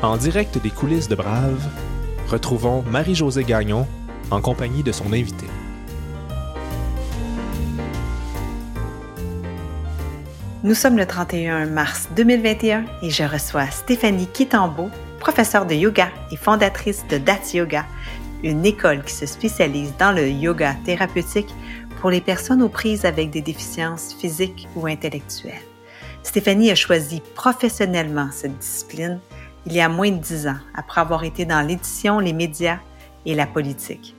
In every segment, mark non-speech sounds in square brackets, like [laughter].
En direct des coulisses de Brave, retrouvons Marie-Josée Gagnon en compagnie de son invité. Nous sommes le 31 mars 2021 et je reçois Stéphanie Kitambo, professeure de yoga et fondatrice de Das Yoga, une école qui se spécialise dans le yoga thérapeutique pour les personnes aux prises avec des déficiences physiques ou intellectuelles. Stéphanie a choisi professionnellement cette discipline il y a moins de dix ans, après avoir été dans l'édition, les médias et la politique.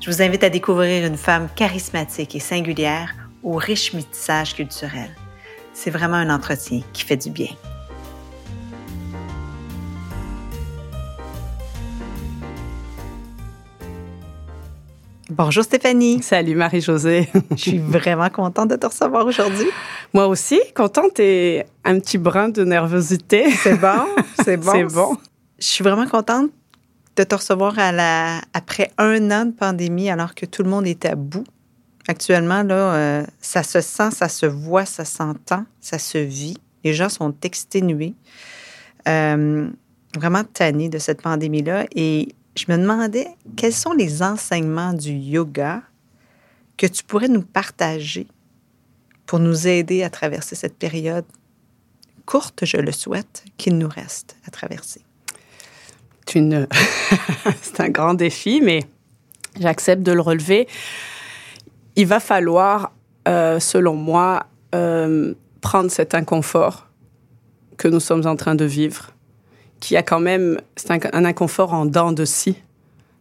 Je vous invite à découvrir une femme charismatique et singulière au riche métissage culturel. C'est vraiment un entretien qui fait du bien. Bonjour Stéphanie. Salut Marie-Josée. Je suis vraiment contente de te recevoir aujourd'hui. Moi aussi, contente et un petit brin de nervosité. C'est bon, c'est bon. [laughs] c'est bon. Je suis vraiment contente de te recevoir à la... après un an de pandémie alors que tout le monde est à bout. Actuellement, là, euh, ça se sent, ça se voit, ça s'entend, ça se vit. Les gens sont exténués, euh, vraiment tannés de cette pandémie-là. Et je me demandais quels sont les enseignements du yoga que tu pourrais nous partager pour nous aider à traverser cette période courte, je le souhaite, qu'il nous reste à traverser? C'est [laughs] un grand défi, mais j'accepte de le relever. Il va falloir, euh, selon moi, euh, prendre cet inconfort que nous sommes en train de vivre qui a quand même, c'est un, inconfort en dents de scie.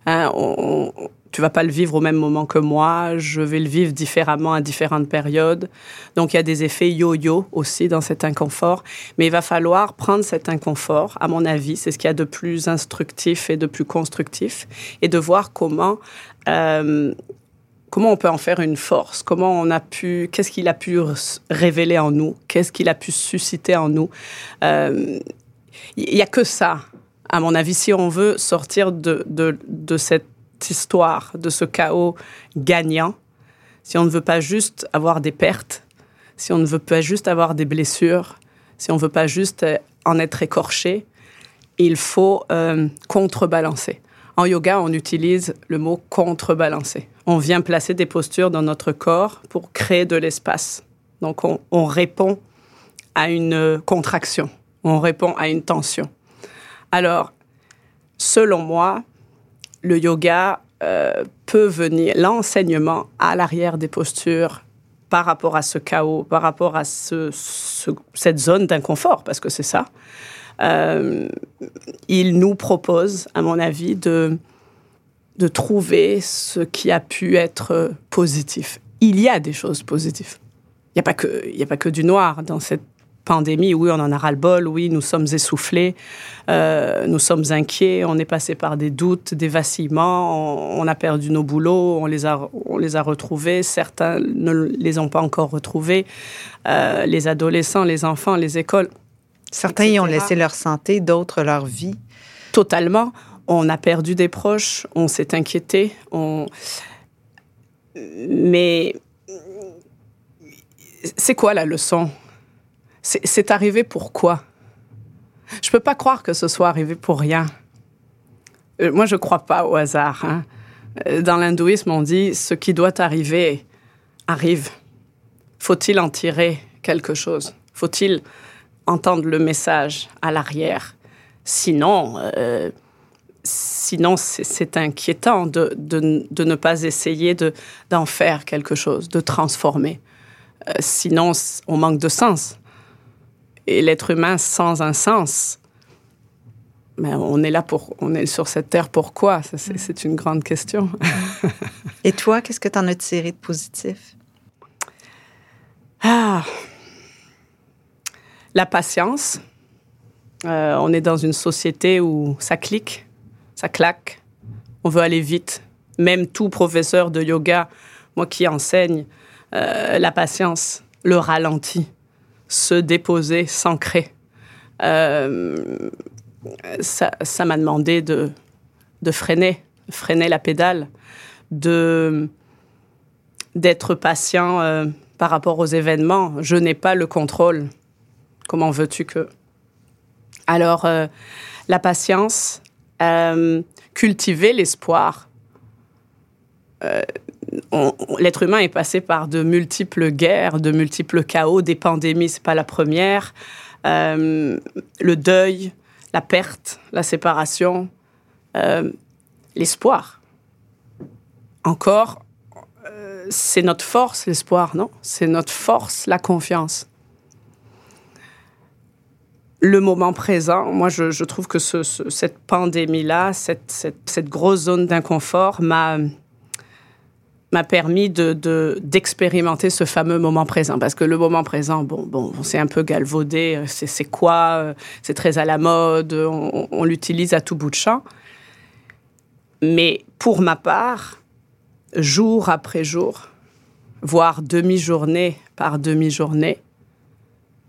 Hein, on, tu vas pas le vivre au même moment que moi, je vais le vivre différemment à différentes périodes. Donc il y a des effets yo-yo aussi dans cet inconfort, mais il va falloir prendre cet inconfort, à mon avis, c'est ce qu'il y a de plus instructif et de plus constructif, et de voir comment euh, comment on peut en faire une force, comment on a pu, qu'est-ce qu'il a pu révéler en nous, qu'est-ce qu'il a pu susciter en nous? Euh, il n'y a que ça, à mon avis, si on veut sortir de, de, cette histoire, de ce chaos gagnant, si on ne veut pas juste avoir des pertes, si on ne veut pas juste avoir des blessures, si on ne veut pas juste euh, en être écorché, il faut euh, contrebalancer. En yoga, on utilise le mot contrebalancer. On vient placer des postures dans notre corps pour créer de l'espace. Donc, on répond à une contraction on répond à une tension. Alors, selon moi, le yoga euh, peut venir, l'enseignement à l'arrière des postures par rapport à ce chaos, par rapport à cette zone d'inconfort, parce que c'est ça, euh, il nous propose, à mon avis, de, trouver ce qui a pu être positif. Il y a des choses positives. Il n'y a pas que du noir dans cette pandémie, oui, on en a ras-le-bol, oui, nous sommes essoufflés, euh, nous sommes inquiets, on est passé par des doutes, des vacillements, on, a perdu nos boulots, on les a, on les a retrouvés, certains ne les ont pas encore retrouvés, euh, les adolescents, les enfants, les écoles. Certains y ont laissé leur santé, d'autres leur vie. Totalement. On a perdu des proches, on s'est inquiété, on... mais c'est quoi la leçon? C'est arrivé pourquoi Je peux pas croire que ce soit arrivé pour rien. Euh, moi, je crois pas au hasard. Hein. Euh, dans l'hindouisme, on dit ce qui doit arriver arrive. Faut-il en tirer quelque chose? Faut-il entendre le message à l'arrière? Sinon, euh, sinon c'est inquiétant de, de, ne pas essayer d'en faire quelque chose, de transformer. sinon, on manque de sens et l'être humain sans un sens. Mais on est là pour, on est sur cette terre pourquoi? C'est une grande question. et toi, qu'est-ce que tu en as tiré de positif? Ah, la patience. Euh, on est dans une société où ça clique, ça claque. On veut aller vite. Même tout professeur de yoga, moi qui enseigne, euh, la patience, le ralenti se déposer, s'ancrer. Euh, ça m'a demandé de, freiner, freiner la pédale, d'être patient euh, par rapport aux événements. Je n'ai pas le contrôle. Comment veux-tu que? Alors, euh, la patience, euh, cultiver l'espoir. Euh, l'être humain est passé par de multiples guerres, de multiples chaos, des pandémies, c'est pas la première, euh, le deuil, la perte, la séparation, l'espoir. Encore, c'est notre force, l'espoir, non? C'est notre force, la confiance. Le moment présent, moi, je, trouve que cette pandémie-là, cette, grosse zone d'inconfort m'a m'a permis de, d'expérimenter ce fameux moment présent. Parce que le moment présent, bon, bon, c'est un peu galvaudé. C'est, quoi C'est très à la mode. On, on l'utilise à tout bout de champ. Mais pour ma part, jour après jour, voire demi-journée par demi-journée,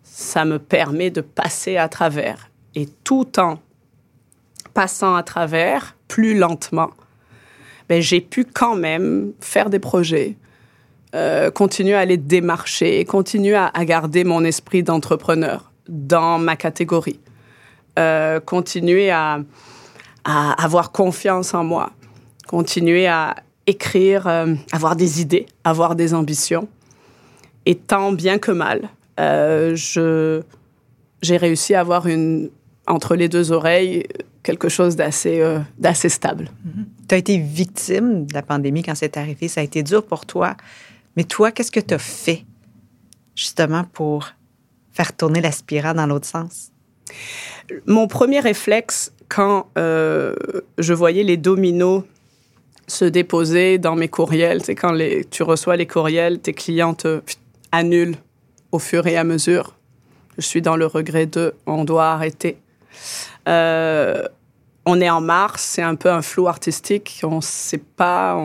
ça me permet de passer à travers. Et tout en passant à travers, plus lentement, ben, j'ai pu quand même faire des projets, euh, continuer à les démarcher, continuer à, garder mon esprit d'entrepreneur dans ma catégorie, euh, continuer à, avoir confiance en moi, continuer à écrire, euh, avoir des idées, avoir des ambitions, et tant bien que mal, j'ai réussi à avoir une, entre les deux oreilles quelque chose d'assez, euh, d'assez stable. Mm-hmm. Tu as été victime de la pandémie quand c'est arrivé. Ça a été dur pour toi. Mais toi, qu'est-ce que tu as fait justement pour faire tourner la spirale dans l'autre sens? Mon premier réflexe, quand euh, je voyais les dominos se déposer dans mes courriels, c'est quand les, tu reçois les courriels, tes clients te annulent au fur et à mesure. Je suis dans le regret de on doit arrêter. Euh, on est en mars, c'est un peu un flou artistique, on ne sait pas.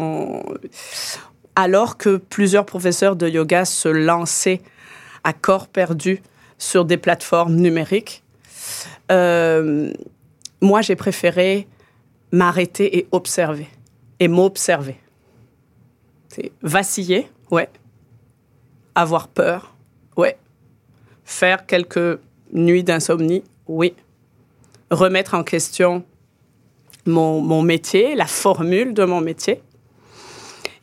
Alors que plusieurs professeurs de yoga se lançaient à corps perdu sur des plateformes numériques, euh, moi j'ai préféré m'arrêter et observer, et m'observer. Vaciller, ouais. Avoir peur, Ouais. Faire quelques nuits d'insomnie, oui. Remettre en question mon, métier, la formule de mon métier.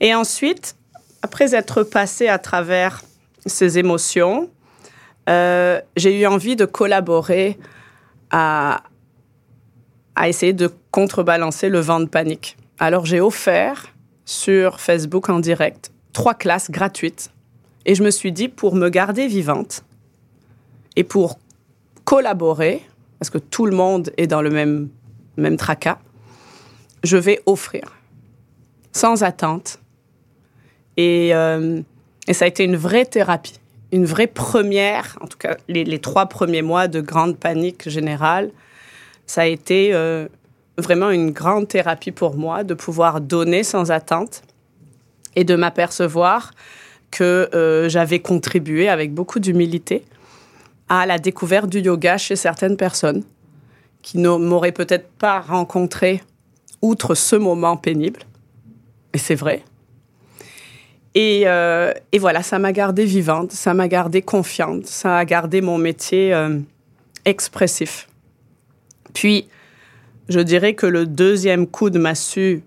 Et ensuite, après être passé à travers ces émotions, euh, j'ai eu envie de collaborer à, essayer de contrebalancer le vent de panique. Alors j'ai offert sur Facebook en direct trois classes gratuites et je me suis dit, pour me garder vivante et pour collaborer, parce que tout le monde est dans le même, même tracas, je vais offrir, sans attente. Et, euh, et, ça a été une vraie thérapie, une vraie première, en tout cas les, trois premiers mois de grande panique générale, ça a été euh, vraiment une grande thérapie pour moi de pouvoir donner sans attente et de m'apercevoir que euh, j'avais contribué avec beaucoup d'humilité à la découverte du yoga chez certaines personnes qui ne m'auraient peut-être pas rencontré outre ce moment pénible. Et c'est vrai. Et, euh, et, voilà, ça m'a gardée vivante, ça m'a gardée confiante, ça a gardé mon métier euh, expressif. Puis, je dirais que le deuxième coup de massue,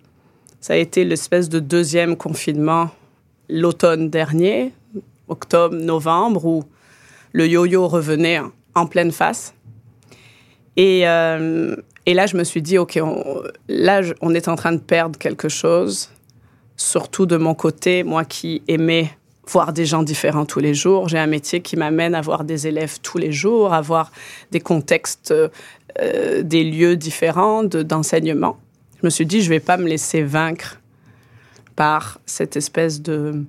ça a été l'espèce de deuxième confinement l'automne dernier, octobre, novembre, où le yo-yo revenait en pleine face. Et, euh, et, là, je me suis dit, OK, là, on est en train de perdre quelque chose, surtout de mon côté, moi qui aimais voir des gens différents tous les jours. J'ai un métier qui m'amène à voir des élèves tous les jours, à voir des contextes, euh, des lieux différents d'enseignement. je me suis dit, je ne vais pas me laisser vaincre par cette espèce de...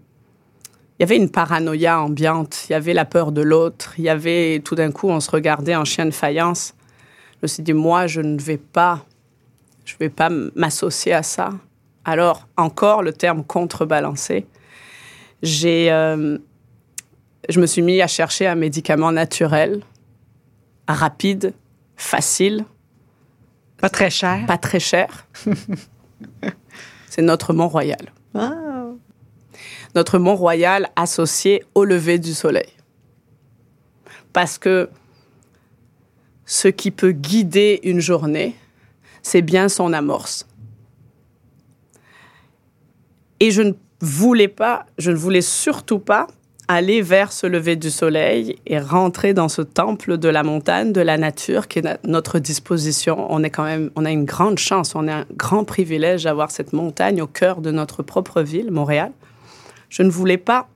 Il y avait une paranoïa ambiante, il y avait la peur de l'autre, il y avait tout d'un coup, on se regardait en chien de faïence. Je me suis dit, moi, je ne vais pas, je vais pas m'associer à ça. Alors, encore le terme contrebalancer, j'ai, euh, je me suis mis à chercher un médicament naturel, rapide, facile. Pas très cher. Pas très cher. [laughs] c'est notre Mont Royal. Notre Mont Royal associé au lever du soleil. Parce que ce qui peut guider une journée, c'est bien son amorce. Et je ne voulais pas, je ne voulais surtout pas aller vers ce lever du soleil et rentrer dans ce temple de la montagne, de la nature qui est à notre disposition. On est quand même, on a une grande chance, on a un grand privilège d'avoir cette montagne au cœur de notre propre ville, Montréal. Je ne voulais pas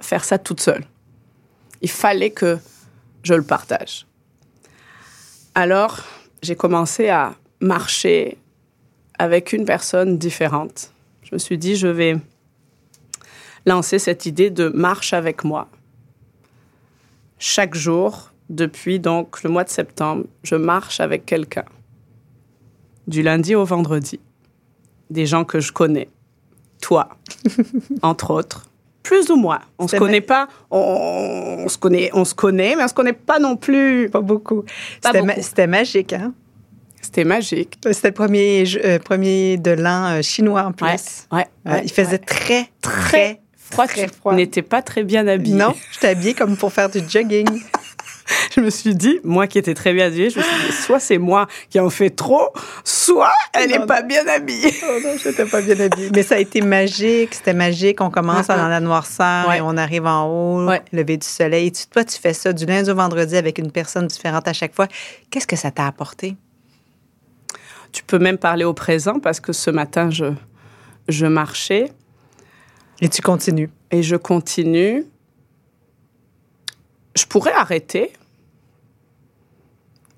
faire ça toute seule. Il fallait que je le partage. Alors, j'ai commencé à marcher avec une personne différente. Je me suis dit, je vais lancer cette idée de marche avec moi. Chaque jour, depuis donc le mois de septembre, je marche avec quelqu'un. Du lundi au vendredi. Des gens que je connais. Toi, [laughs] entre autres. Plus ou moins. On se connaît pas. On, se connaît, on se connaît, mais on se connaît pas non plus. Pas beaucoup. C'était magique, hein? C'était magique. C'était le premier, euh, premier de l'an euh, chinois en plus. Ouais, ouais, il faisait très, très, froid. Très froid. n'étais pas très bien habillée. Non, j'étais habillée comme pour faire du jogging. [laughs] [laughs] je me suis dit, moi qui étais très bien habillée, je me suis dit, soit c'est moi qui en fais trop, soit elle n'est pas bien habillée. Oh non, je n'étais pas bien habillée. Mais ça a été magique, c'était magique. On commence dans la noirceur et on arrive en haut, lever du soleil. toi, tu fais ça du lundi au vendredi avec une personne différente à chaque fois. Qu'est-ce que ça t'a apporté? Tu peux même parler au présent parce que ce matin, je, je marchais. Et tu continues. Et je continue je pourrais arrêter,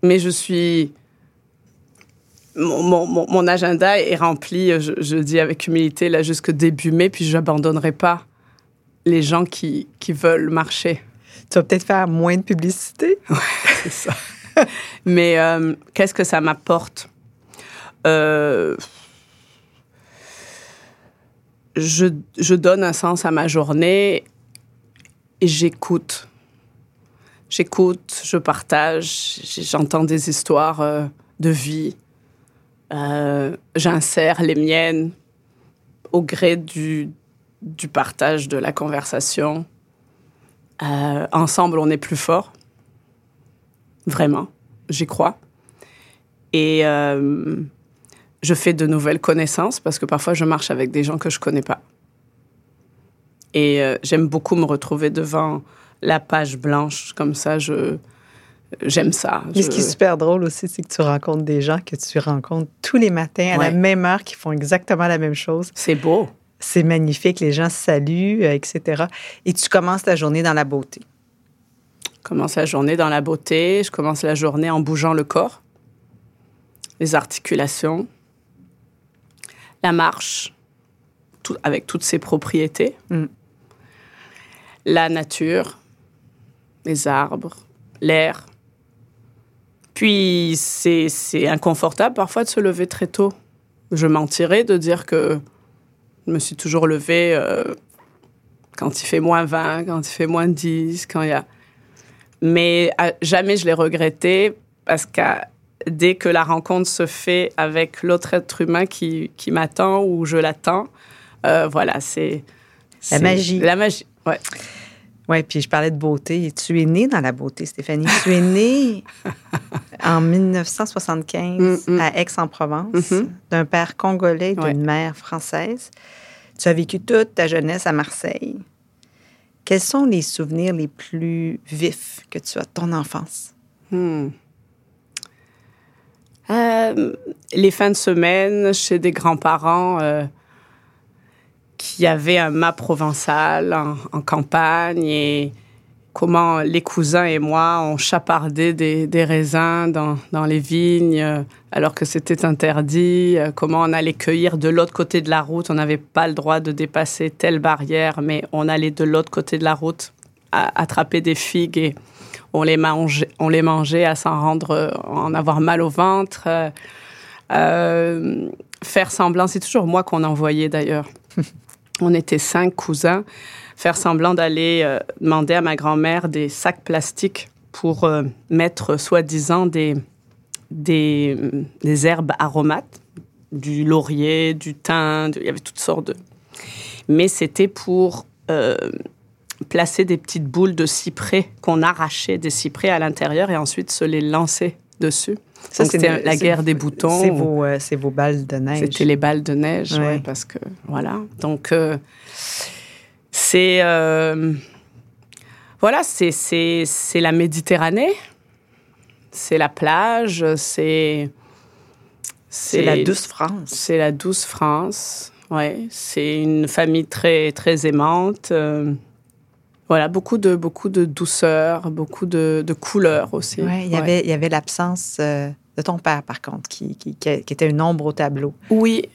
mais je suis. Mon, agenda est rempli, je, dis avec humilité, là, jusque début mai, puis je n'abandonnerai pas les gens qui, qui veulent marcher. Tu vas peut-être faire moins de publicité. [laughs] Oui, c'est ça. mais euh, qu'est-ce que ça m'apporte? Euh, je, je donne un sens à ma journée et j'écoute j'écoute, je partage, j'entends des histoires euh, de vie, euh, j'insère les miennes au gré du, partage de la conversation. Euh, ensemble, on est plus fort. Vraiment, j'y crois. Et je fais de nouvelles connaissances parce que parfois je marche avec des gens que je connais pas. Et j'aime beaucoup me retrouver devant la page blanche comme ça. Je j'aime ça. Mais ce qui est super drôle aussi, c'est que tu rencontres des gens que tu rencontres tous les matins à la même heure qui font exactement la même chose. C'est beau. C'est magnifique. Les gens saluent, euh, etc. Et tu commences ta journée dans la beauté. Je commence la journée dans la beauté. Je commence la journée en bougeant le corps, les articulations, la marche, tout, avec toutes ses propriétés, mm. la nature, les arbres, l'air. Puis c'est inconfortable parfois de se lever très tôt. Je mentirais de dire que je me suis toujours levée euh, quand il fait moins 20, quand il fait moins 10, quand il y a... Mais jamais je l'ai regretté parce que dès que la rencontre se fait avec l'autre être humain qui, qui m'attend ou je l'attends, euh, voilà, c'est... La magie. La magie, ouais. Oui, puis je parlais de beauté. Tu es née dans la beauté, Stéphanie. Tu es née [laughs] en 1975 mm, mm. à Aix-en-Provence, mm-hmm. d'un père congolais et d'une mère française. Tu as vécu toute ta jeunesse à Marseille. Quels sont les souvenirs les plus vifs que tu as de ton enfance? Hmm. Euh, les fins de semaine chez des grands-parents. Euh, qui avait un mât provençal en, campagne et comment les cousins et moi on chapardé des, raisins dans, les vignes euh, alors que c'était interdit, euh, comment on allait cueillir de l'autre côté de la route, on n'avait pas le droit de dépasser telle barrière, mais on allait de l'autre côté de la route à, attraper des figues et on les mangeait, on les mangeait à s'en rendre, en avoir mal au ventre. Euh, faire semblant, c'est toujours moi qu'on envoyait d'ailleurs. On était cinq cousins, faire semblant d'aller euh, demander à ma grand-mère des sacs plastiques pour euh, mettre soi-disant des, des, herbes aromates, du laurier, du thym, il y avait toutes sortes de... Mais c'était pour euh, placer des petites boules de cyprès qu'on arrachait des cyprès à l'intérieur et ensuite se les lancer dessus. Ça, c'était la guerre des boutons. C'est vos, euh, vos, balles de neige. C'était les balles de neige, ouais. parce que voilà. Donc euh, c'est euh, voilà, c'est c'est la Méditerranée, c'est la plage, c'est c'est la douce France. C'est la douce France. Ouais, c'est une famille très très aimante. Voilà, beaucoup de, beaucoup de douceur, beaucoup de, de couleurs aussi. Ouais, il y avait, il y avait l'absence euh, de ton père, par contre, qui, qui, qui, était une ombre au tableau. Oui,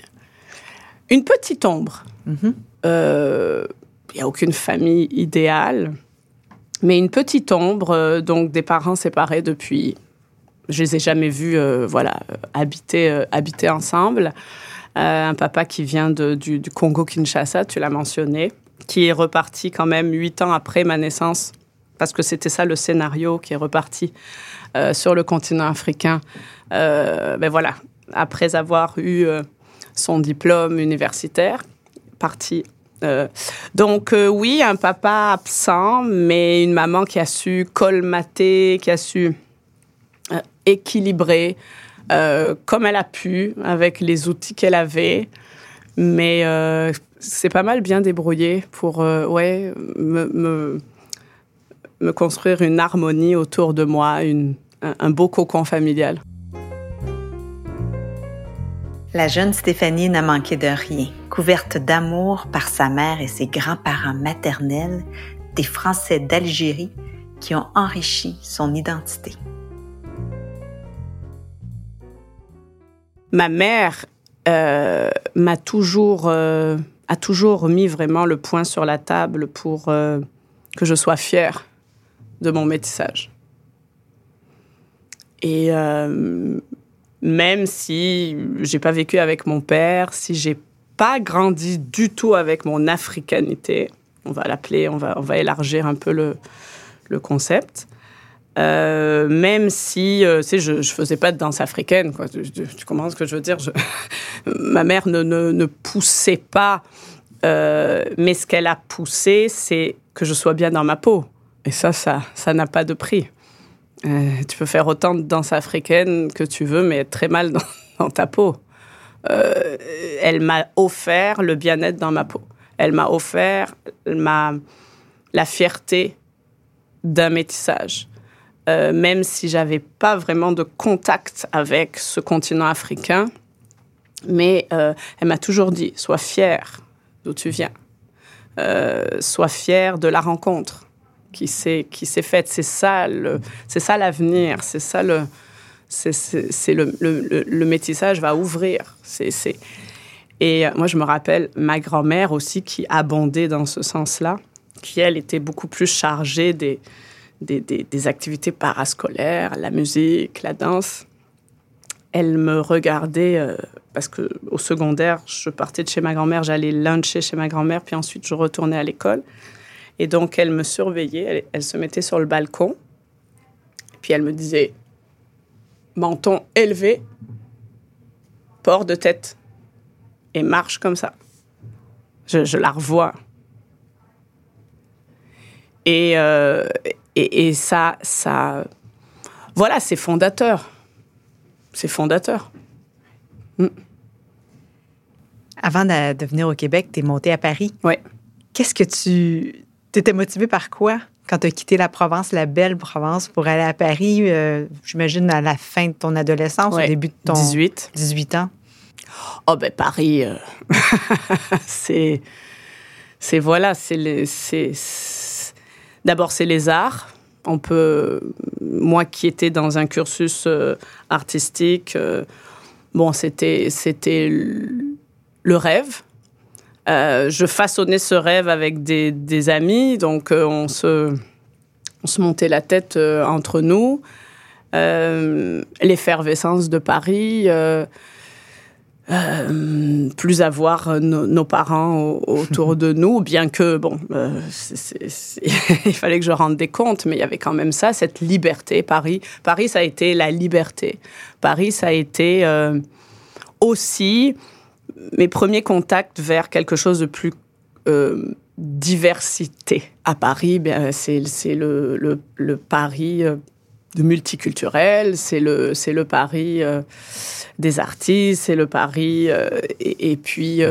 une petite ombre. Mm-hmm. Euh, il n'y a aucune famille idéale, mais une petite ombre, euh, donc des parents séparés depuis. Je les ai jamais vus, voilà, habiter, habiter ensemble. un papa qui vient de, du, du Congo-Kinshasa, tu l'as mentionné qui est reparti quand même huit ans après ma naissance, parce que c'était ça le scénario qui est reparti euh, sur le continent africain. Euh, ben voilà, après avoir eu euh, son diplôme universitaire, parti. donc oui, un papa absent, mais une maman qui a su colmater, qui a su équilibrer comme elle a pu avec les outils qu'elle avait. Mais c'est pas mal bien débrouillé pour euh, ouais, me, me, construire une harmonie autour de moi, une, un, beau cocon familial. La jeune Stéphanie n'a manqué de rien. Couverte d'amour par sa mère et ses grands-parents maternels, des Français d'Algérie qui ont enrichi son identité. Ma mère euh, m'a toujours euh, a toujours mis vraiment le point sur la table pour euh, que je sois fière de mon métissage. Et euh, même si j'ai pas vécu avec mon père, si j'ai pas grandi du tout avec mon africanité, on va l'appeler, on va, on va élargir un peu le, le concept. Euh, même si, sais, je, je faisais pas de danse africaine, quoi. Tu, comprends ce que je veux dire? [laughs] Ma mère ne, ne, ne poussait pas euh, mais ce qu'elle a poussé, c'est que je sois bien dans ma peau. Et ça, ça, ça n'a pas de prix. Euh, tu peux faire autant de danse africaine que tu veux, mais être très mal dans, [laughs] ta peau. Euh, elle m'a offert le bien-être dans ma peau. Elle m'a offert ma, la fierté d'un métissage. Même si j'avais pas vraiment de contact avec ce continent africain, mais elle m'a toujours dit sois fière d'où tu viens. Euh, sois fier de la rencontre qui s'est qui s'est faite. C'est ça le c'est ça l'avenir. C'est ça le c'est le, métissage va ouvrir. C'est et moi je me rappelle ma grand-mère aussi qui abondait dans ce sens-là, qui elle était beaucoup plus chargée des des, activités parascolaires, la musique, la danse elle me regardait euh, parce que au secondaire, je partais de chez ma grand-mère, j'allais luncher chez ma grand-mère, puis ensuite je retournais à l'école. Et donc elle me surveillait, elle, se mettait sur le balcon, puis elle me disait menton élevé, port de tête et marche comme ça. Je, la revois. Et, euh, et, et ça, ça, voilà, c'est fondateur c'est fondateur. Mm. Avant de, venir au Québec, tu es monté à Paris. Oui. Qu'est-ce que tu. T'étais motivé par quoi quand tu as quitté la Provence, la belle Provence, pour aller à Paris, euh, j'imagine à la fin de ton adolescence, au début de ton. 18. 18 ans? Oh, ben Paris, euh, [laughs] c'est. C'est voilà, c'est. D'abord, c'est les arts on peut, moi qui étais dans un cursus euh, artistique, euh, bon, c'était, c'était le rêve. Euh, je façonnais ce rêve avec des, amis, donc on, se, on se montait la tête entre nous. L'effervescence de Paris, euh, plus avoir euh, nos parents autour [laughs] de nous, bien que, bon, euh, [laughs] il fallait que je rende des comptes, mais il y avait quand même ça, cette liberté. Paris, Paris ça a été la liberté. Paris, ça a été aussi mes premiers contacts vers quelque chose de plus diversité. À Paris, ben, c'est le, le, le, Paris de multiculturel, c'est le, le Paris euh, des artistes, c'est le Paris. Euh, et, puis,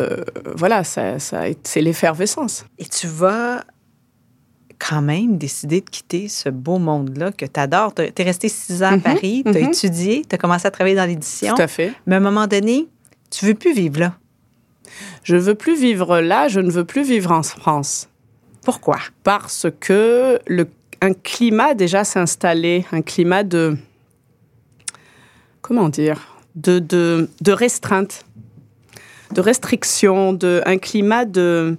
voilà, ça, ça c'est l'effervescence. Et tu vas quand même décider de quitter ce beau monde-là que tu adores. Tu es resté six ans à mhm, Paris, tu as mhm. étudié, tu as commencé à travailler dans l'édition. Tout à fait. Mais à un moment donné, tu veux plus vivre là. Je veux plus vivre là, je ne veux plus vivre en France. Pourquoi? Parce que le, un climat déjà s'installait, un climat de comment dire, de, de, de restreinte, de restriction, de un climat de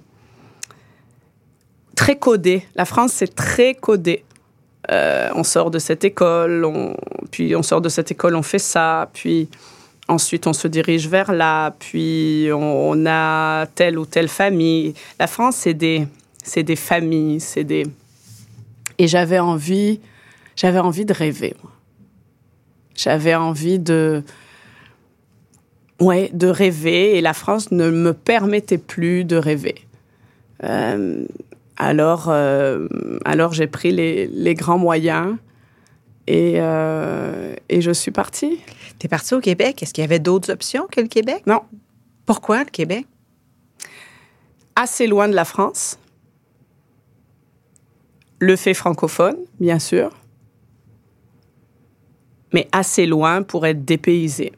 très codé. La France, c'est très codé. Euh, on sort de cette école, on, puis on sort de cette école, on fait ça, puis ensuite on se dirige vers là, puis on, a telle ou telle famille. La France, c'est des, c'est des familles, c'est des. Et j'avais envie, j'avais envie de rêver. J'avais envie de, ouais, de rêver, et la France ne me permettait plus de rêver. Euh, alors, euh, alors j'ai pris les, grands moyens et, euh, et je suis partie. Tu es partie au Québec? Est-ce qu'il y avait d'autres options que le Québec? Non. Pourquoi le Québec? Assez loin de la France. Le fait francophone, bien sûr. Mais assez loin pour être dépaysé.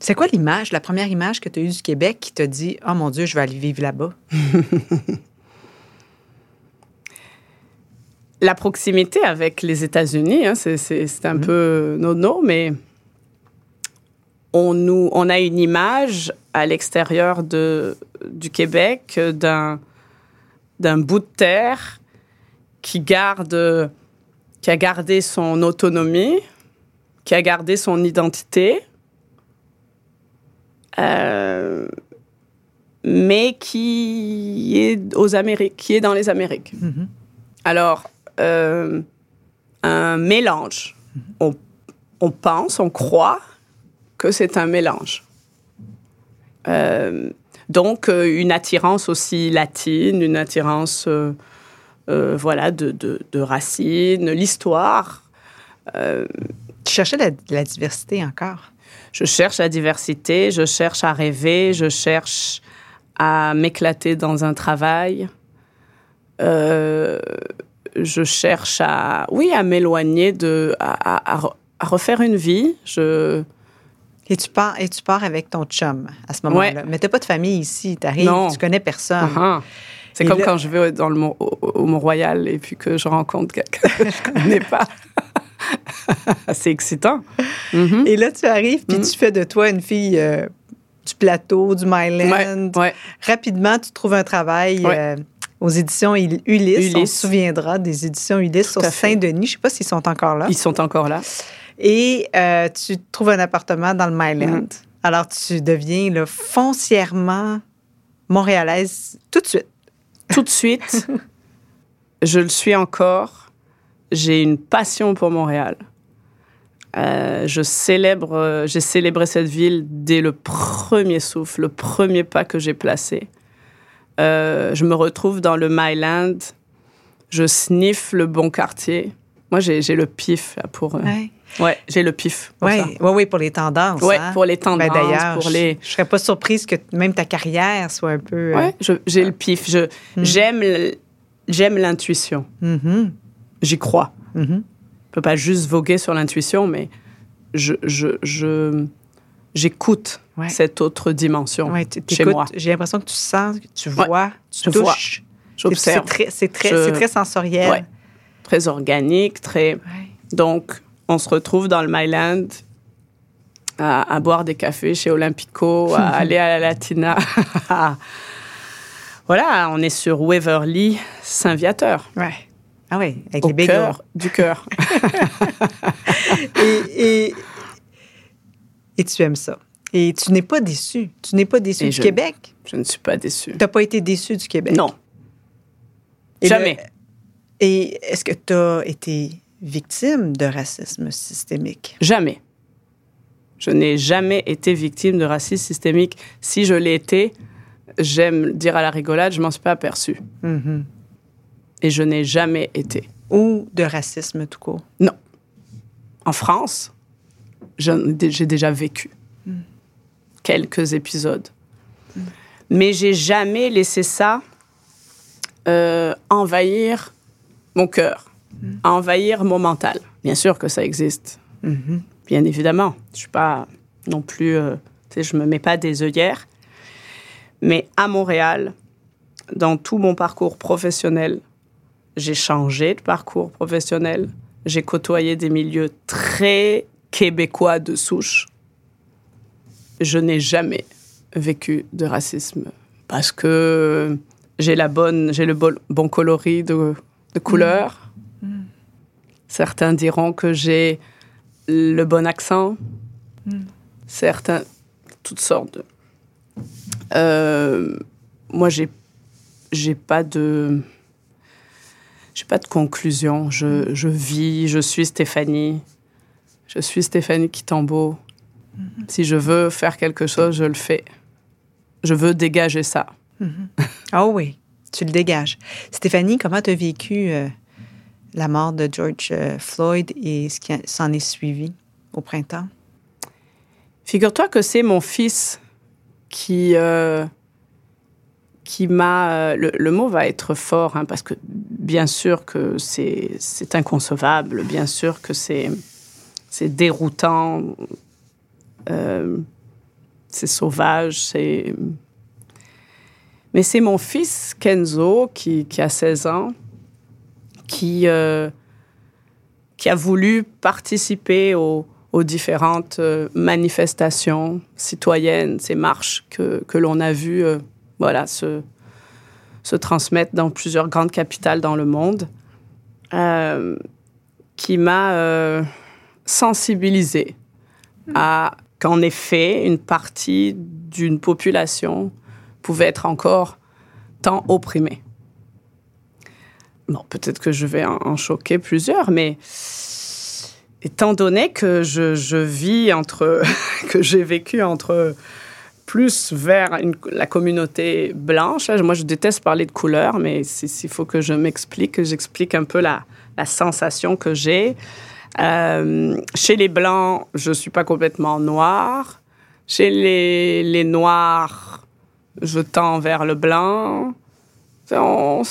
C'est quoi l'image, la première image que tu as eue du Québec qui t'a dit Oh mon Dieu, je vais aller vivre là-bas? [laughs] la proximité avec les États-Unis, hein, c'est un mm. peu non, mais on, nous, on a une image à l'extérieur du Québec d'un bout de terre qui garde qui a gardé son autonomie, qui a gardé son identité, euh, mais qui est aux Amériques, qui est dans les Amériques. Mm-hmm. Alors, euh, un mélange. On, pense, on croit que c'est un mélange. Euh, donc, une attirance aussi latine, une attirance voilà, de, de, racines, l'histoire. tu cherchais la, diversité encore? Je cherche la diversité, je cherche à rêver, je cherche à m'éclater dans un travail. Euh, je cherche à, oui, à m'éloigner de, à, refaire une vie. Je, et tu pars, et tu pars avec ton chum à ce moment-là. Mais tu pas de famille ici. Tu arrives, tu connais personne. Uh-huh. C'est comme quand je vais dans le au, Mont-Royal et puis que je rencontre quelqu'un que je ne connais pas. [laughs] C'est excitant. Mm-hmm. Et là, tu arrives puis mm-hmm. tu fais de toi une fille euh, du plateau, du Myland. Rapidement, tu trouves un travail. Euh, aux éditions Ulysse. On se souviendra des éditions Ulysse sur Saint-Denis. Je ne sais pas s'ils sont encore là. Ils sont encore là. Et euh, tu trouves un appartement dans le Myland. Mm-hmm. Alors, tu deviens là, foncièrement montréalaise tout de suite. Tout de suite. je le suis encore. J'ai une passion pour Montréal. Euh, je célèbre, j'ai célébré cette ville dès le premier souffle, le premier pas que j'ai placé. Euh, je me retrouve dans le Myland. Je sniffe le bon quartier. Moi, j'ai le pif pour. Euh, ouais. j'ai le pif. Oui, ouais, ouais, pour les tendances. Oui, hein. pour les ben, tendances. D'ailleurs, je, les... je serais pas surprise que même ta carrière soit un peu. Euh, oui, j'ai le pif. Je, hmm. J'aime j'aime l'intuition. Mm-hmm. J'y crois. Mm-hmm. Je ne peux pas juste voguer sur l'intuition, mais je, je, je j'écoute cette autre dimension chez moi. J'ai l'impression que tu sens, que tu vois, tu touches. J'observe. C'est très, très, très, sensoriel. Très organique, très... Donc, on se retrouve dans le Myland à, boire des cafés chez Olympico, à [laughs] aller à la Latina. [laughs] voilà, on est sur Waverly Saint-Viateur. Ouais. Ah oui, avec Au les cœur du cœur. [laughs] et, et, et tu aimes ça. Et tu n'es pas déçu. Tu n'es pas déçu du Québec? Je ne suis pas déçu. Tu n'as pas été déçu du Québec? Non. Jamais. et est-ce que tu as été victime de racisme systémique? Jamais. Je n'ai jamais été victime de racisme systémique. Si je l'ai été, j'aime dire à la rigolade, je m'en suis pas aperçue. Mhm. Et je n'ai jamais été. Ou de racisme tout court? Non. En France, j'ai déjà vécu quelques épisodes. Mais j'ai jamais laissé ça euh, envahir mon cœur, envahir mon mental. Bien sûr que ça existe, Mhm. bien évidemment. Je suis pas non plus, euh, je me mets pas des œillères. Mais à Montréal, dans tout mon parcours professionnel, j'ai changé de parcours professionnel. J'ai côtoyé des milieux très québécois de souche. Je n'ai jamais vécu de racisme parce que j'ai la bonne, j'ai le bon, bon coloris de, de couleur. Certains diront que j'ai le bon accent. Certains, toutes sortes de. Euh, moi, j'ai, j'ai pas de, j'ai pas de conclusion. Je, je vis, je suis Stéphanie. Je suis Stéphanie Quitambeau. Si je veux faire quelque chose, je le fais. Je veux dégager ça. Ah oui, tu le dégages. Stéphanie, comment tu as vécu euh, la mort de George euh, Floyd et ce qui s'en est suivi au printemps? Figure-toi que c'est mon fils qui, euh, qui m'a... euh, le, mot va être fort, hein, parce que bien sûr que c'est inconcevable, bien sûr que c'est déroutant, c'est sauvage, c'est... Mais c'est mon fils Kenzo, qui, qui a 16 ans, qui, euh, qui a voulu participer aux, différentes euh, manifestations citoyennes, ces marches que, que l'on a vues euh, voilà, se, transmettre dans plusieurs grandes capitales dans le monde, qui m'a sensibilisée à qu'en effet, une partie d'une population pouvait être encore tant opprimée. Bon, peut-être que je vais en, choquer plusieurs, mais étant donné que je, vis entre, [laughs] que j'ai vécu entre plus vers la communauté blanche, là, moi je déteste parler de couleur, mais s'il faut que je m'explique, que j'explique un peu la, sensation que j'ai. Euh, chez les blancs, je suis pas complètement noire. Chez les, noirs, je tends vers le blanc. On-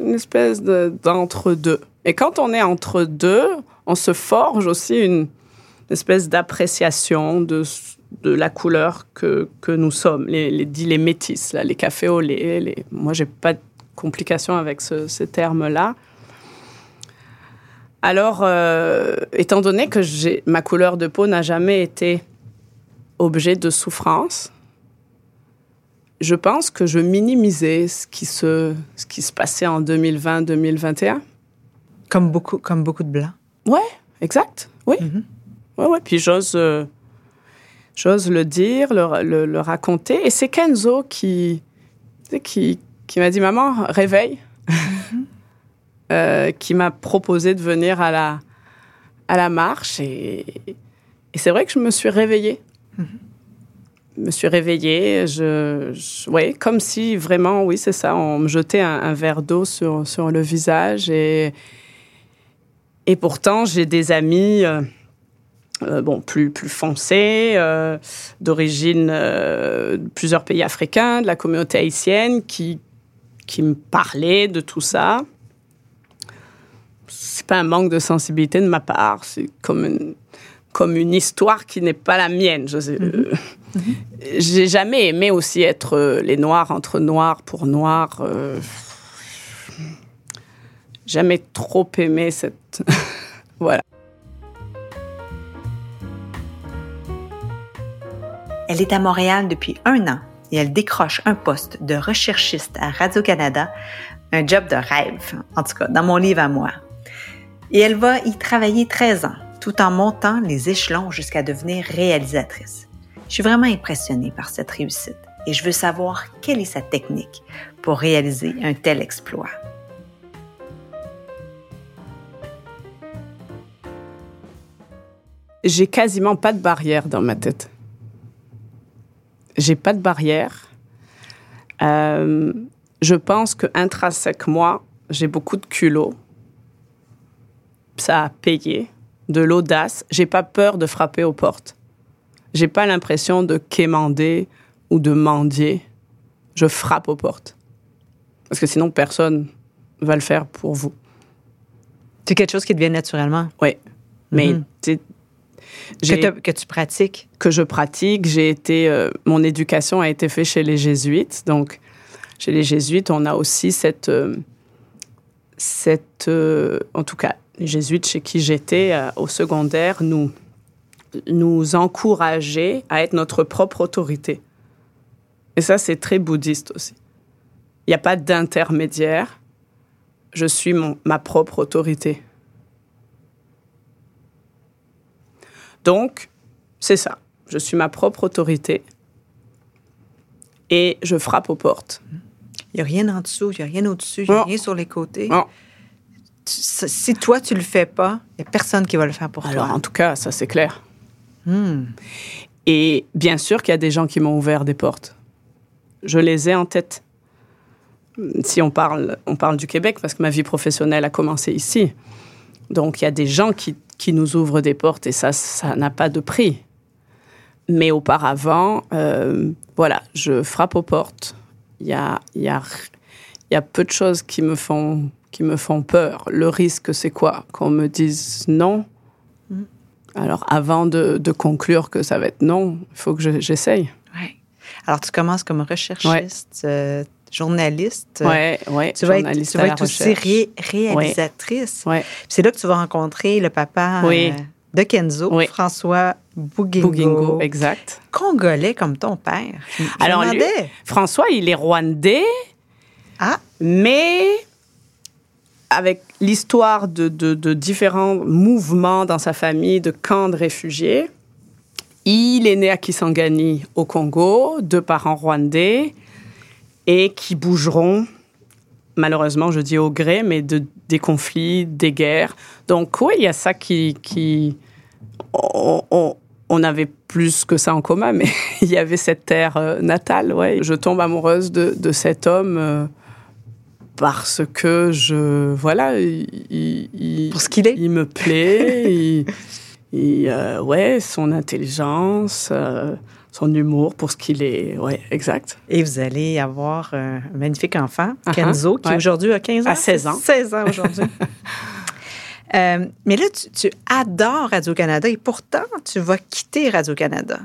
une espèce de- d'entre-deux. Et quand on est entre deux, on se forge aussi une espèce d'appréciation de, de la couleur que, que nous sommes, les, les, les métis, les cafés au lait. Les... Moi, j'ai pas de complication avec ce, ces termes-là. Alors, euh, étant donné que ma couleur de peau n'a jamais été objet de souffrance, je pense que je minimisais ce qui se, ce qui se passait en 2020-2021. Comme beaucoup, comme beaucoup de Blancs. Ouais, exact. Oui. Mhm. Ouais, ouais. Puis j'ose, euh, j'ose le dire, le, le- le raconter. Et c'est Kenzo qui, qui, qui m'a dit Maman, réveille. [laughs] Euh, qui m'a proposé de venir à la, à la marche. Et, et c'est vrai que je me suis réveillée. Je me suis réveillée, je, je- ouais, comme si vraiment, oui, c'est ça, on me jetait un, un verre d'eau sur, sur le visage. Et, et pourtant, j'ai des amis, euh, euh, bon, plus, plus foncés, euh, d'origine de plusieurs pays africains, de la communauté haïtienne, qui, qui me parlaient de tout ça. C'est pas un manque de sensibilité de ma part, c'est comme une, comme une histoire qui n'est pas la mienne. Je sais, euh, J'ai jamais aimé aussi être euh, les noirs entre noirs pour noirs. euh, jamais trop aimé cette. [laughs] voilà. Elle est à Montréal depuis un an et elle décroche un poste de recherchiste à Radio-Canada, un job de rêve, en tout cas dans mon livre à moi. Et elle va y travailler 13 ans, tout en montant les échelons jusqu'à devenir réalisatrice. Je suis vraiment impressionnée par cette réussite et je veux savoir quelle est sa technique pour réaliser un tel exploit. J'ai quasiment pas de barrière dans ma tête. J'ai pas de barrière. Euh, je pense que intrinsèquement, j'ai beaucoup de culot. Ça a payé, de l'audace. J'ai pas peur de frapper aux portes. J'ai pas l'impression de quémander ou de mendier. Je frappe aux portes. Parce que sinon, personne va le faire pour vous. C'est quelque chose qui devient naturellement. Oui. Mais Mhm. Que, tu pratiques. que je pratique. J'ai été, euh, mon éducation a été faite chez les jésuites. Donc, chez les jésuites, on a aussi cette, euh, cette, euh, en tout cas, les jésuites chez qui j'étais au secondaire nous nous encourageaient à être notre propre autorité. Et ça, c'est très bouddhiste aussi. Il n'y a pas d'intermédiaire. Je suis mon, ma propre autorité. Donc, c'est ça. Je suis ma propre autorité et je frappe aux portes. Il n'y a rien en dessous, il n'y a rien au-dessus, il n'y a rien sur les côtés. Non. Si toi, tu le fais pas, il n'y a personne qui va le faire pour Alors, toi. en tout cas, ça c'est clair. Hmm. Et bien sûr qu'il y a des gens qui m'ont ouvert des portes. Je les ai en tête. Si on parle, on parle du Québec, parce que ma vie professionnelle a commencé ici. Donc, il y a des gens qui, qui nous ouvrent des portes et ça, ça n'a pas de prix. Mais auparavant, euh, voilà, je frappe aux portes. Il y a, y, a, y a peu de choses qui me font, qui me font peur. Le risque, c'est quoi? Qu'on me dise non alors, avant de, de conclure que ça va être non, il faut que je- j'essaye. Ouais. Alors, tu commences comme recherchiste, euh, journaliste. Ouais, ouais. Tu vas être, journaliste tu vas être aussi ré- réalisatrice. Ouais. C'est là que tu vas rencontrer le papa Oui. euh, de Kenzo, Oui. François Bougingo. Bougingo, exact. Congolais comme ton père. Je Alors, lui-. François, il est rwandais, Ah, mais avec l'histoire de, de- de différents mouvements dans sa famille, de camps de réfugiés. Il est né à Kisangani, au Congo, deux parents rwandais, et qui bougeront, malheureusement, je dis au gré, mais de, des conflits, des guerres. Donc, oui, il y a ça qui. on, avait plus que ça en commun, mais [laughs] il y avait cette terre euh, natale, ouais. Je tombe amoureuse de, de cet homme. Parce que je voilà il, pour ce qu'il est. il me plaît [laughs] il, il, euh, ouais son intelligence euh, son humour pour ce qu'il est ouais exact Et vous allez avoir un magnifique enfant, Kenzo, qui ouais. aujourd'hui a 15 ans. À 16 ans. 16 ans aujourd'hui. [laughs] Euh, mais là, tu, tu adores Radio-Canada et pourtant, tu vas quitter Radio-Canada.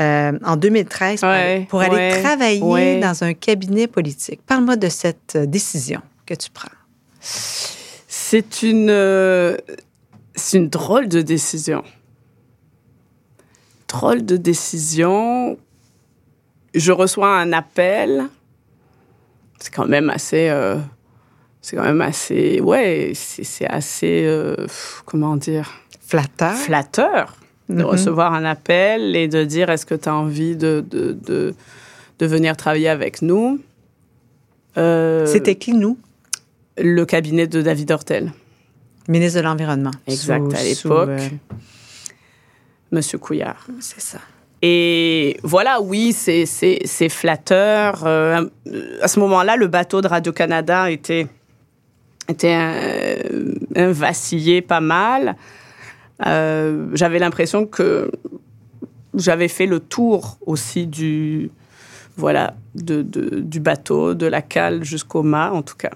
Euh, en 2013 pour, Ouais, aller, pour aller ouais, travailler ouais. dans un cabinet politique. Parle-moi de cette euh, décision que tu prends. c'est une euh, c'est une drôle de décision drôle de décision je reçois un appel c'est quand même assez euh, c'est quand même assez ouais c'est assez comment dire? Flatteur. flatteur de Mhm. recevoir un appel et de dire est-ce que tu as envie de, de, de, de venir travailler avec nous? Euh, C'était qui, nous? le cabinet de David Hortel, Ministre de l'Environnement. Exact, Sous- à l'époque. euh, Monsieur Couillard. c'est ça. Et voilà, oui, c'est flatteur. Euh, à ce moment-là, le bateau de Radio-Canada était, était un, un vacillé pas mal. Euh, j'avais l'impression que j'avais fait le tour aussi du, voilà, du bateau, de la cale jusqu'au mât, en tout cas.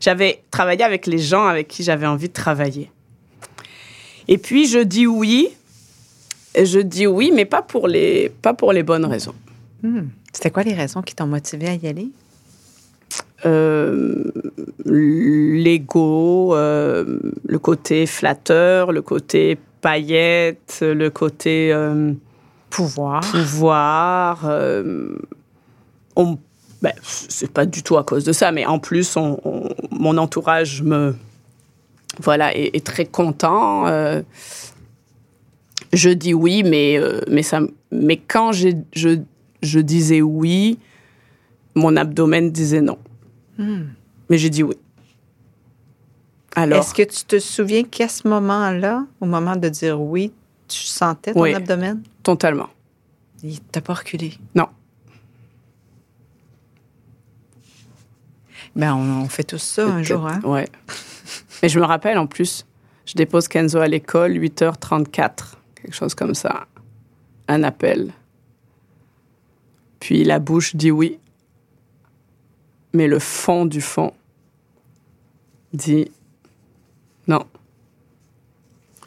J'avais travaillé avec les gens avec qui j'avais envie de travailler. Et puis, je dis oui. Je dis oui, mais pas pour les, pas pour les bonnes raisons. Hmm. C'était quoi les raisons qui t'ont motivé à y aller? Euh, L'ego, euh, le côté flatteur, le côté paillette, le côté euh, Pouvoir. pouvoir. on- ben, c'est pas du tout à cause de ça, mais en plus, on- on- mon entourage me voilà est, est très content. euh, je dis oui, mais euh, mais ça, mais quand je disais oui, mon abdomen disait non. Hmm. Mais j'ai dit oui. Alors, Est-ce que tu te souviens qu'à ce moment-là, au moment de dire oui, tu sentais ton Oui. abdomen? totalement. Il t'a pas reculé? Non. Ben, on, on fait tous ça un jour, hein? Ouais. Mais je me rappelle en plus, je dépose Kenzo à l'école, 8h34, quelque chose comme ça. Un appel. Puis la bouche dit oui. Mais le fond du fond dit non.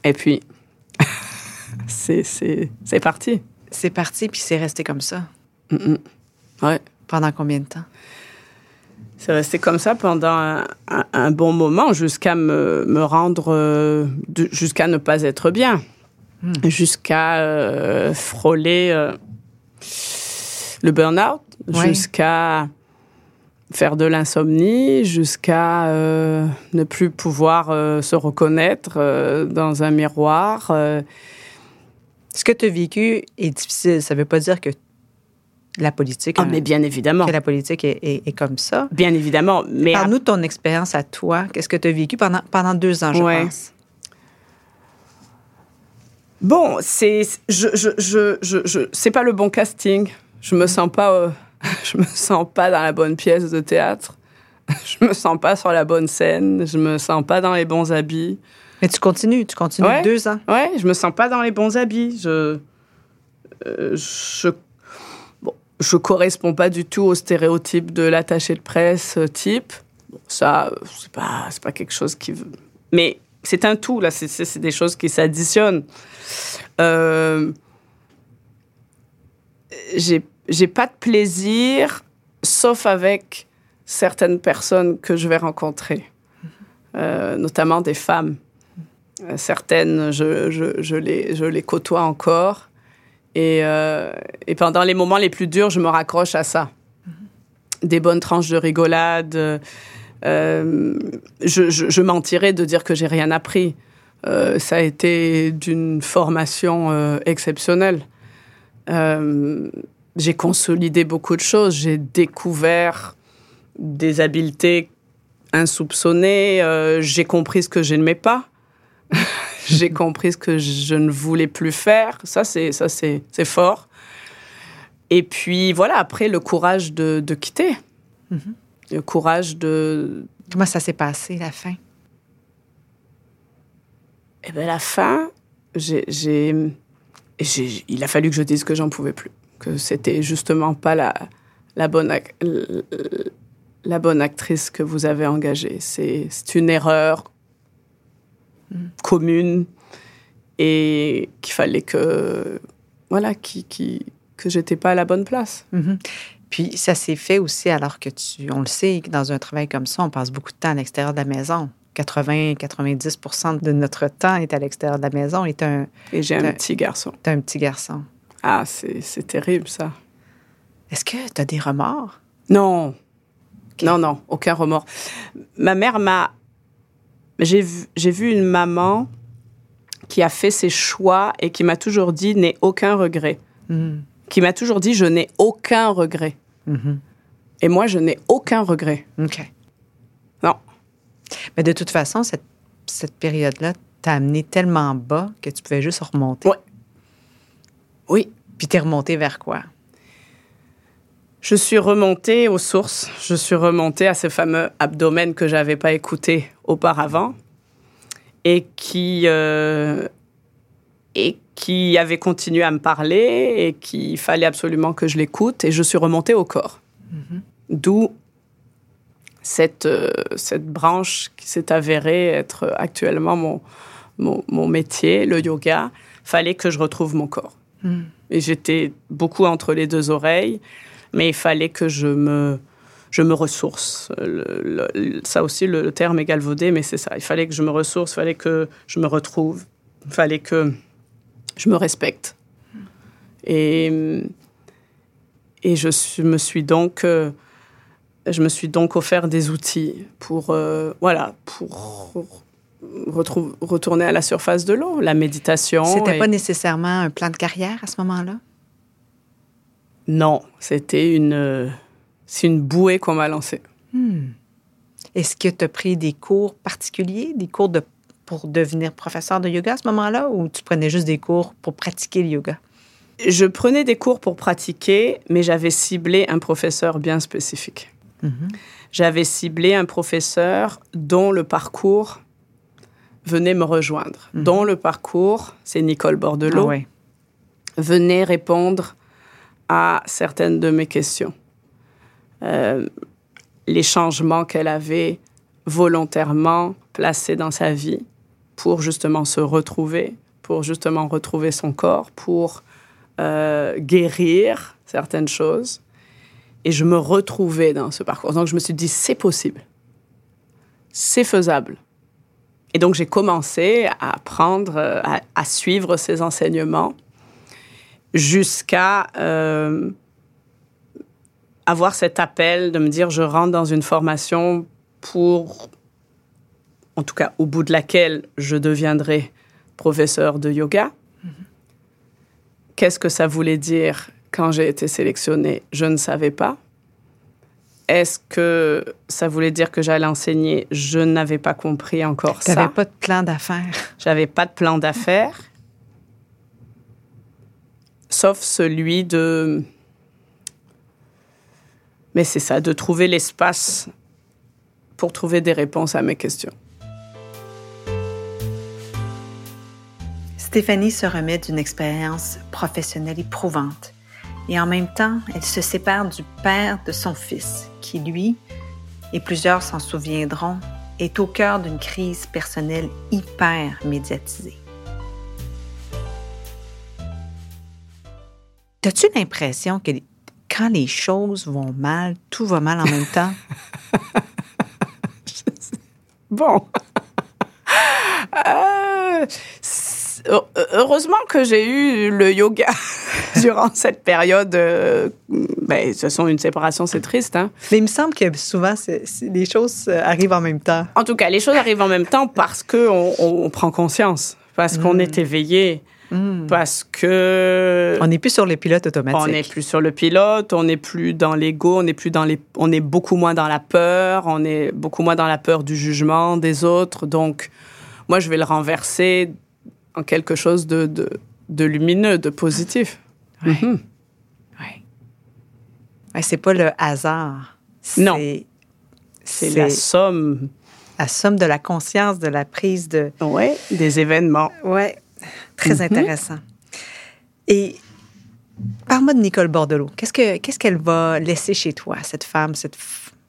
Et puis, [laughs] c'est, c'est, c'est parti. C'est parti, puis c'est resté comme ça. Mm, mm. Ouais. Pendant combien de temps? C'est resté comme ça pendant un, un- un bon moment jusqu'à me, me rendre, euh, jusqu'à ne pas être bien, Hmm. jusqu'à euh, frôler euh, le burn-out, Ouais. jusqu'à faire de l'insomnie, jusqu'à euh, ne plus pouvoir euh, se reconnaître euh, dans un miroir. Ce que tu as vécu est difficile. Ça veut pas dire que la politique, Ah, mais bien évidemment, que la politique est, est- est comme ça. bien évidemment. Mais Parle-nous de ton expérience à toi. Qu'est-ce que tu as vécu pendant, pendant deux ans, je Ouais. pense? Bon, c'est je, je, je, je, je- c'est pas le bon casting. Je me sens pas [laughs] je me sens pas dans la bonne pièce de théâtre. [laughs] Je me sens pas sur la bonne scène, je me sens pas dans les bons habits. Mais tu continues, tu continues Ouais. deux ans. Ouais, je me sens pas dans les bons habits. Je euh, je bon, je corresponds pas du tout au stéréotype de l'attaché de presse euh, type. Bon, ça c'est pas c'est pas quelque chose qui veut- mais c'est un tout là, c'est des choses qui s'additionnent. Euh, j'ai j'ai pas de plaisir sauf avec certaines personnes que je vais rencontrer, Euh, notamment des femmes. Euh, Certaines, je, les, côtoie encore. Et, euh, et pendant les moments les plus durs, je me raccroche à ça. Des bonnes tranches de rigolade. euh, je, mentirais de dire que j'ai rien appris. Ça a été d'une formation exceptionnelle. J'ai consolidé beaucoup de choses. J'ai découvert des habiletés insoupçonnées. Euh, j'ai compris ce que je n'aimais pas. [laughs] j'ai compris ce que je ne voulais plus faire. Ça, c'est ça, c'est c'est fort. Et puis voilà, après le courage de, de quitter, le courage de. Comment ça s'est passé, la fin? Eh ben la fin, j'ai- il a fallu que je dise que j'en pouvais plus, que c'était justement pas la la bonne la bonne actrice que vous avez engagée. C'est c'est une erreur commune et qu'il fallait que voilà qui, qui que j'étais pas à la bonne place. Mhm. Puis ça s'est fait aussi alors que tu, on le sait, dans un travail comme ça, on passe beaucoup de temps à l'extérieur de la maison. 80-90% de notre temps est à l'extérieur de la maison et un, Et j'ai un petit garçon. un petit garçon. Ah, c'est terrible ça. Est-ce que tu as des remords? Non. Non, non, aucun remords. Ma mère m'a. J'ai vu, vu une maman qui a fait ses choix et qui m'a toujours dit n'aie aucun regret. Mhm. Qui m'a toujours dit je n'ai aucun regret. Mhm. Et moi, je n'ai aucun regret. OK. Non. Mais de toute façon, cette, cette période-là t'a amené tellement bas que tu pouvais juste remonter. Ouais. Oui. Puis t'es remonté vers quoi? Je suis remontée aux sources. Je suis remontée à ce fameux abdomen que j'avais pas écouté auparavant et qui euh, et qui avait continué à me parler et qu'il fallait absolument que je l'écoute. Et je suis remontée au corps. D'où cette euh, cette branche qui s'est avérée être actuellement mon mon, mon métier, le yoga. Fallait que je retrouve mon corps. Et j'étais beaucoup entre les deux oreilles mais il fallait que je me, je me ressource. Ça aussi, le, terme est galvaudé, mais c'est ça. Il fallait que je me ressource, il fallait que je me retrouve, il fallait que je me respecte. Et, et je me suis donc, euh, je me suis donc offert des outils pour, euh, voilà, pour retourner à la surface de l'eau, la méditation. C'était et- pas nécessairement un plan de carrière à ce moment-là? Non, c'était une, euh, c'est une bouée qu'on m'a lancée. Est-ce que tu as pris des cours particuliers, des cours de, pour devenir professeur de yoga à ce moment-là, ou tu prenais juste des cours pour pratiquer le yoga? Je prenais des cours pour pratiquer, mais j'avais ciblé un professeur bien spécifique. j'avais ciblé un professeur dont le parcours venait me rejoindre, Mhm. dont le parcours, c'est Nicole Bordelot, Ah ouais. venait répondre à certaines de mes questions. Euh, les changements qu'elle avait volontairement placés dans sa vie pour justement se retrouver, pour justement retrouver son corps, pour euh, guérir certaines choses. Et je me retrouvais dans ce parcours. Donc je me suis dit, c'est possible. C'est faisable. Et donc j'ai commencé à apprendre, euh, à, à suivre ses enseignements jusqu'à euh, avoir cet appel de me dire je rentre dans une formation pour, en tout cas au bout de laquelle je deviendrai professeur de yoga. Qu'est-ce que ça voulait dire quand j'ai été sélectionnée? Je ne savais pas. Est-ce que ça voulait dire que j'allais enseigner? Je n'avais pas compris encore ça. pas de plan d'affaires. J'avais pas de plan d'affaires, sauf celui de. Mais c'est ça, de trouver l'espace pour trouver des réponses à mes questions. Stéphanie se remet d'une expérience professionnelle éprouvante et en même temps, elle se sépare du père de son fils, qui lui, et plusieurs s'en souviendront, est au cœur d'une crise personnelle hyper médiatisée. As-tu l'impression que quand les choses vont mal, tout va mal en même temps? [laughs] Bon. [laughs] Euh, heureusement que j'ai eu le yoga [laughs] durant cette période. euh, ben, de toute façon, une séparation, c'est triste. Hein? Mais il me semble que souvent, les choses arrivent en même temps. En tout cas, les choses arrivent en même temps parce qu'on on, on prend conscience, parce qu'on est éveillé, parce que On n'est plus sur les pilotes automatiques. on n'est plus sur le pilote, on n'est plus dans l'ego, on n'est plus dans les, on est beaucoup moins dans la peur, on est beaucoup moins dans la peur du jugement des autres. Donc, moi, je vais le renverser en quelque chose de, de, de lumineux, de positif. Ouais. Mhm. Ouais. Ouais, c'est pas le hasard. Non. C'est- la somme, la somme de la conscience, de la prise de. ouais, des événements. Ouais, très Mhm. intéressant. Et parle-moi de Nicole Bordelot. Qu'est-ce que qu'est-ce qu'elle va laisser chez toi, cette femme, cette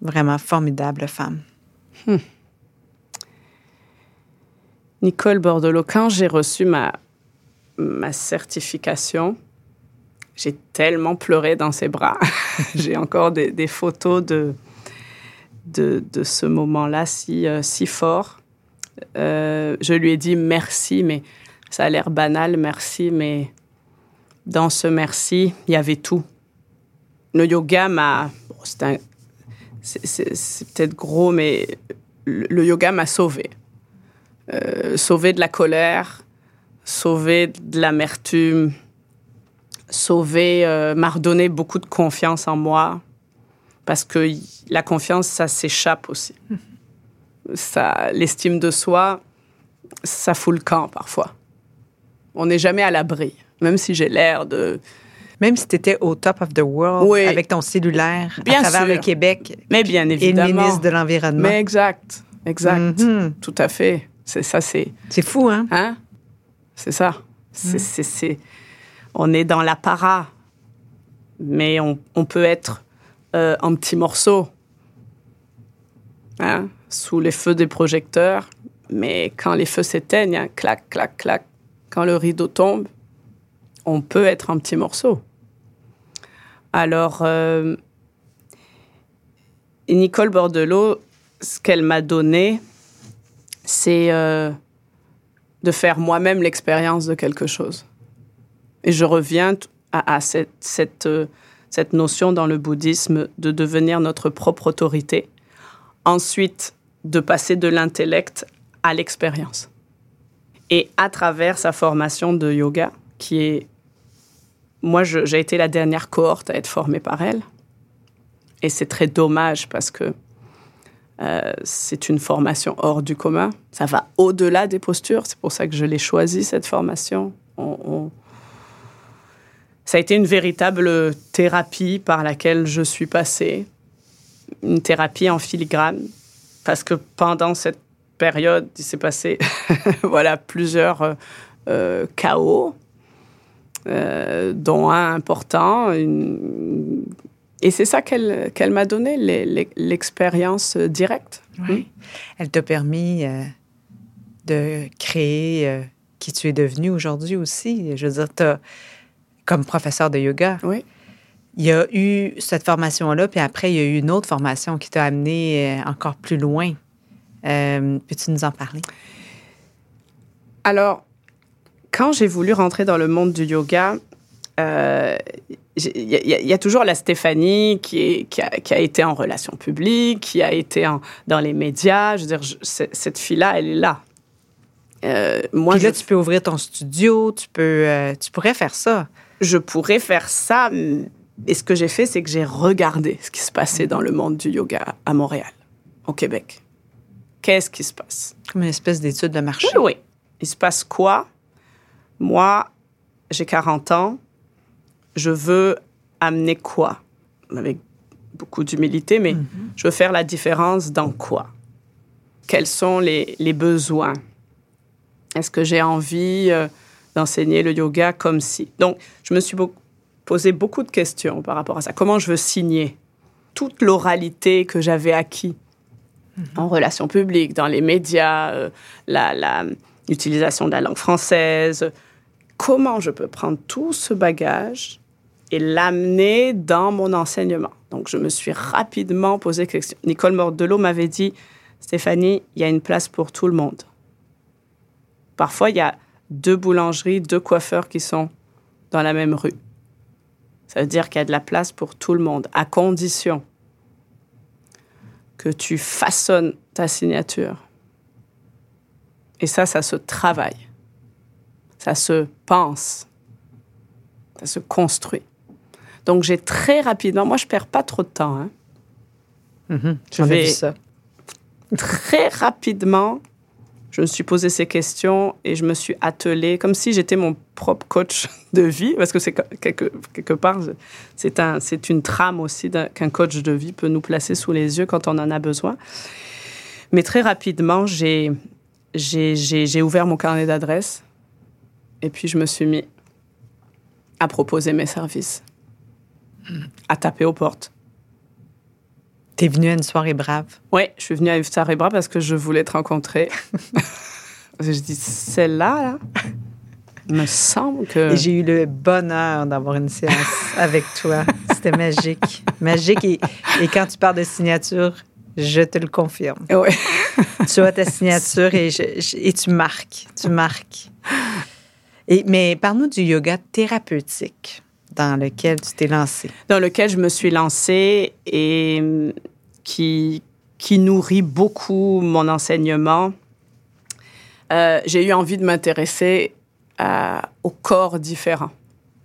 vraiment formidable femme? Nicole Bordelot, j'ai reçu ma, ma certification, j'ai tellement pleuré dans ses bras. [laughs] j'ai encore des, photos de, de, ce moment-là si, euh, si fort. Euh, je lui ai dit merci, mais ça a l'air banal, merci, mais dans ce merci, il y avait tout. Le yoga m'a... c'est peut-être gros, mais le, yoga m'a sauvée euh, sauver de la colère, sauver de l'amertume, sauver, euh, m'a redonné beaucoup de confiance en moi. Parce que la confiance, ça s'échappe aussi. Ça, l'estime de soi, ça fout le camp parfois. On n'est jamais à l'abri, même si j'ai l'air de. Même si tu étais au top of the world Oui. avec ton cellulaire Bien à travers sûr. le Québec Mais bien et le évidemment. ministre de l'Environnement. Mais exact, exact, Mhm. tout à fait. C'est ça, c'est. C'est fou, hein? Hein? C'est ça. C'est, c'est- On est dans l'apparat, mais on, on peut être euh, en petits morceaux, hein? sous les feux des projecteurs. Mais quand les feux s'éteignent, hein, clac, clac, clac, quand le rideau tombe, on peut être en petits morceaux. Alors, euh, Nicole Bordelot, ce qu'elle m'a donné, c'est euh, de faire moi-même l'expérience de quelque chose. Et je reviens à, cette, cette, euh, cette notion dans le bouddhisme de devenir notre propre autorité. Ensuite, de passer de l'intellect à l'expérience. Et à travers sa formation de yoga, qui est... Moi, j'ai été la dernière cohorte à être formée par elle. Et c'est très dommage parce que euh, c'est une formation hors du commun. Ça va au-delà des postures. C'est pour ça que je l'ai choisi, cette formation. On- on- Ça a été une véritable thérapie par laquelle je suis passée. une thérapie en filigrane parce que pendant cette période, il s'est passé [laughs] voilà plusieurs euh, euh, chaos, dont un important. Et c'est ça qu'elle m'a donné, l'expérience directe. Oui. Elle t'a permis de créer qui tu es devenu aujourd'hui aussi. Je veux dire, comme professeur de yoga. Oui il y a eu cette formation-là, puis après, il y a eu une autre formation qui t'a amené euh, encore plus loin. Euh, peux-tu nous en parler? Alors, quand j'ai voulu rentrer dans le monde du yoga, euh, il y, a toujours la Stéphanie qui, qui, a, été en relations publiques, qui a été dans les médias. Je veux dire, cette fille-là, elle est là. moi, là, tu peux ouvrir ton studio, tu, peux, tu pourrais faire ça. Je pourrais faire ça, et ce que j'ai fait, c'est que j'ai regardé ce qui se passait dans le monde du yoga à Montréal, au Québec. Qu'est-ce qui se passe? Comme une espèce d'étude de marché. Oui, oui. Il se passe quoi? Moi, j'ai 40 ans. Je veux amener quoi? Avec beaucoup d'humilité, mais mhm. je veux faire la différence dans quoi? Quels sont les, les besoins? Est-ce que j'ai envie euh, d'enseigner le yoga comme si? Donc, je me suis poser beaucoup de questions par rapport à ça. Comment je veux signer toute l'oralité que j'avais acquis mhm. en relations publiques, dans les médias, euh, l'utilisation de la langue française? Comment je peux prendre tout ce bagage l'amener dans mon enseignement Donc, je me suis rapidement posé question. Nicole Mordelot m'avait dit, Stéphanie, il y a une place pour tout le monde. Parfois, il y a deux boulangeries, deux coiffeurs qui sont dans la même rue. Ça veut dire qu'il y a de la place pour tout le monde, à condition que tu façonnes ta signature. Et ça, ça se travaille. Ça se pense. Ça se construit. Donc, j'ai très rapidement, moi, je perds pas trop de temps. Hein. Vais ça. très rapidement je me suis posé ces questions et je me suis attelée comme si j'étais mon propre coach de vie, parce que c'est quelque, quelque part, c'est un, une trame aussi qu'un coach de vie peut nous placer sous les yeux quand on en a besoin. Mais très rapidement, j'ai, j'ai, ouvert mon carnet d'adresses et puis je me suis mis à proposer mes services, à taper aux portes. T'es venue à une soirée brave? Oui, je suis venue à une soirée brave parce que je voulais te rencontrer. [laughs] je dis, celle-là, là, il me semble que... Et j'ai eu le bonheur d'avoir une séance [laughs] avec toi. C'était magique. Magique. Et, quand tu parles de signature, je te le confirme. Oui. tu as ta signature et, et tu marques. Tu marques. Et, mais parle-nous du yoga thérapeutique dans lequel tu t'es lancé? Dans lequel je me suis lancée et hum, qui, qui nourrit beaucoup mon enseignement. Euh, j'ai eu envie de m'intéresser au corps différent.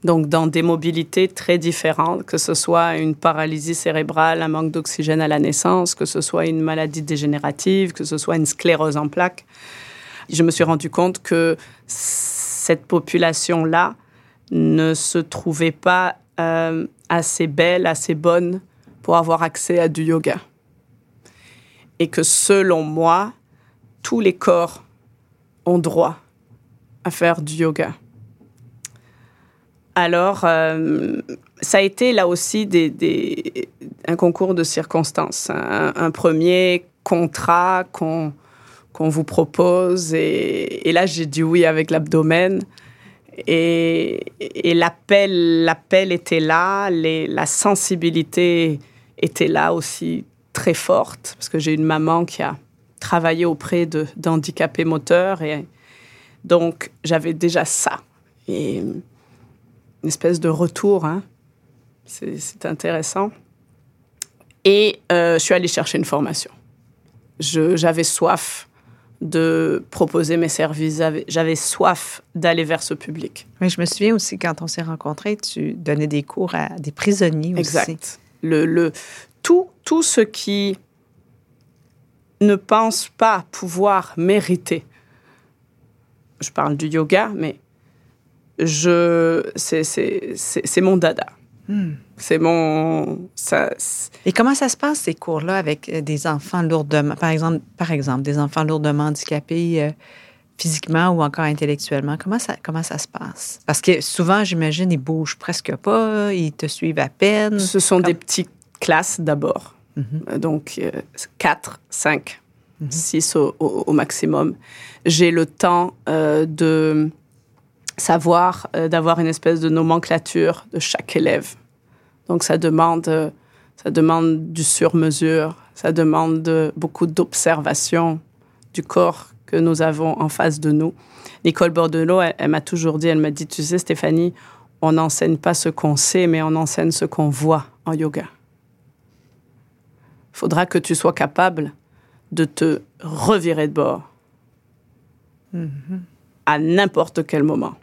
Donc, dans des mobilités très différentes, que ce soit une paralysie cérébrale, un manque d'oxygène à la naissance, que ce soit une maladie dégénérative, que ce soit une sclérose en plaques. Je me suis rendu compte que cette population-là ne se trouvait pas euh, assez belle, assez bonne pour avoir accès à du yoga. Et que selon moi, tous les corps ont droit à faire du yoga. Alors, euh, ça a été là aussi des, un concours de circonstances. Un, premier contrat qu'on vous propose. Et, et là, j'ai dit oui avec l'abdomen. Et, l'appel, l'appel était là, la sensibilité était là aussi très forte, parce que j'ai une maman qui a travaillé auprès de, d'handicapés moteurs, et donc j'avais déjà ça. Une espèce de retour, hein. c'est, intéressant. Et euh, je suis allée chercher une formation. j'avais soif de proposer mes services. J'avais soif d'aller vers ce public. Oui, je me souviens aussi quand on s'est rencontrés, tu donnais des cours à des prisonniers aussi. Exact. Le, le, tout, tout ce qui ne pense pas pouvoir mériter. Je parle du yoga, mais je, c'est, mon dada. Hmm. C'est mon. Ça, Et comment ça se passe, ces cours-là, avec euh, des enfants lourdement, par exemple, par exemple des enfants lourdement handicapés euh, physiquement ou encore intellectuellement? Comment ça, comment ça se passe? Parce que souvent, j'imagine, ils bougent presque pas, ils te suivent à peine. Ce sont des petites classes d'abord. Mhm. Donc, 4, 5, 6 au, maximum. J'ai le temps de savoir euh, d'avoir une espèce de nomenclature de chaque élève. Donc ça demande, euh, ça demande du sur-mesure, ça demande beaucoup d'observation du corps que nous avons en face de nous. Nicole Bordelot, elle, m'a toujours dit, elle m'a dit, tu sais Stéphanie, on n'enseigne pas ce qu'on sait, mais on enseigne ce qu'on voit en yoga. Il faudra que tu sois capable de te revirer de bord mm-hmm. à n'importe quel moment.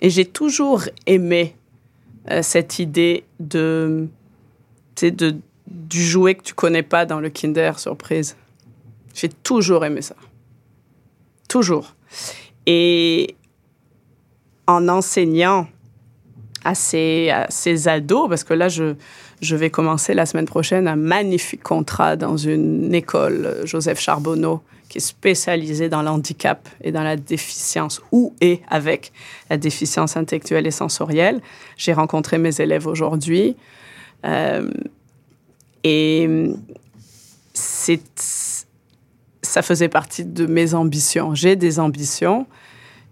Et j'ai toujours aimé euh, cette idée de, de, du jouet que tu connais pas dans le Kinder Surprise. J'ai toujours aimé ça. Toujours. Et en enseignant à ces, à ces ados, parce que là, je, je vais commencer la semaine prochaine un magnifique contrat dans une école, Joseph Charbonneau, qui est spécialisée dans l'handicap et dans la déficience ou et avec la déficience intellectuelle et sensorielle. J'ai rencontré mes élèves aujourd'hui euh, et c'est ça faisait partie de mes ambitions. J'ai des ambitions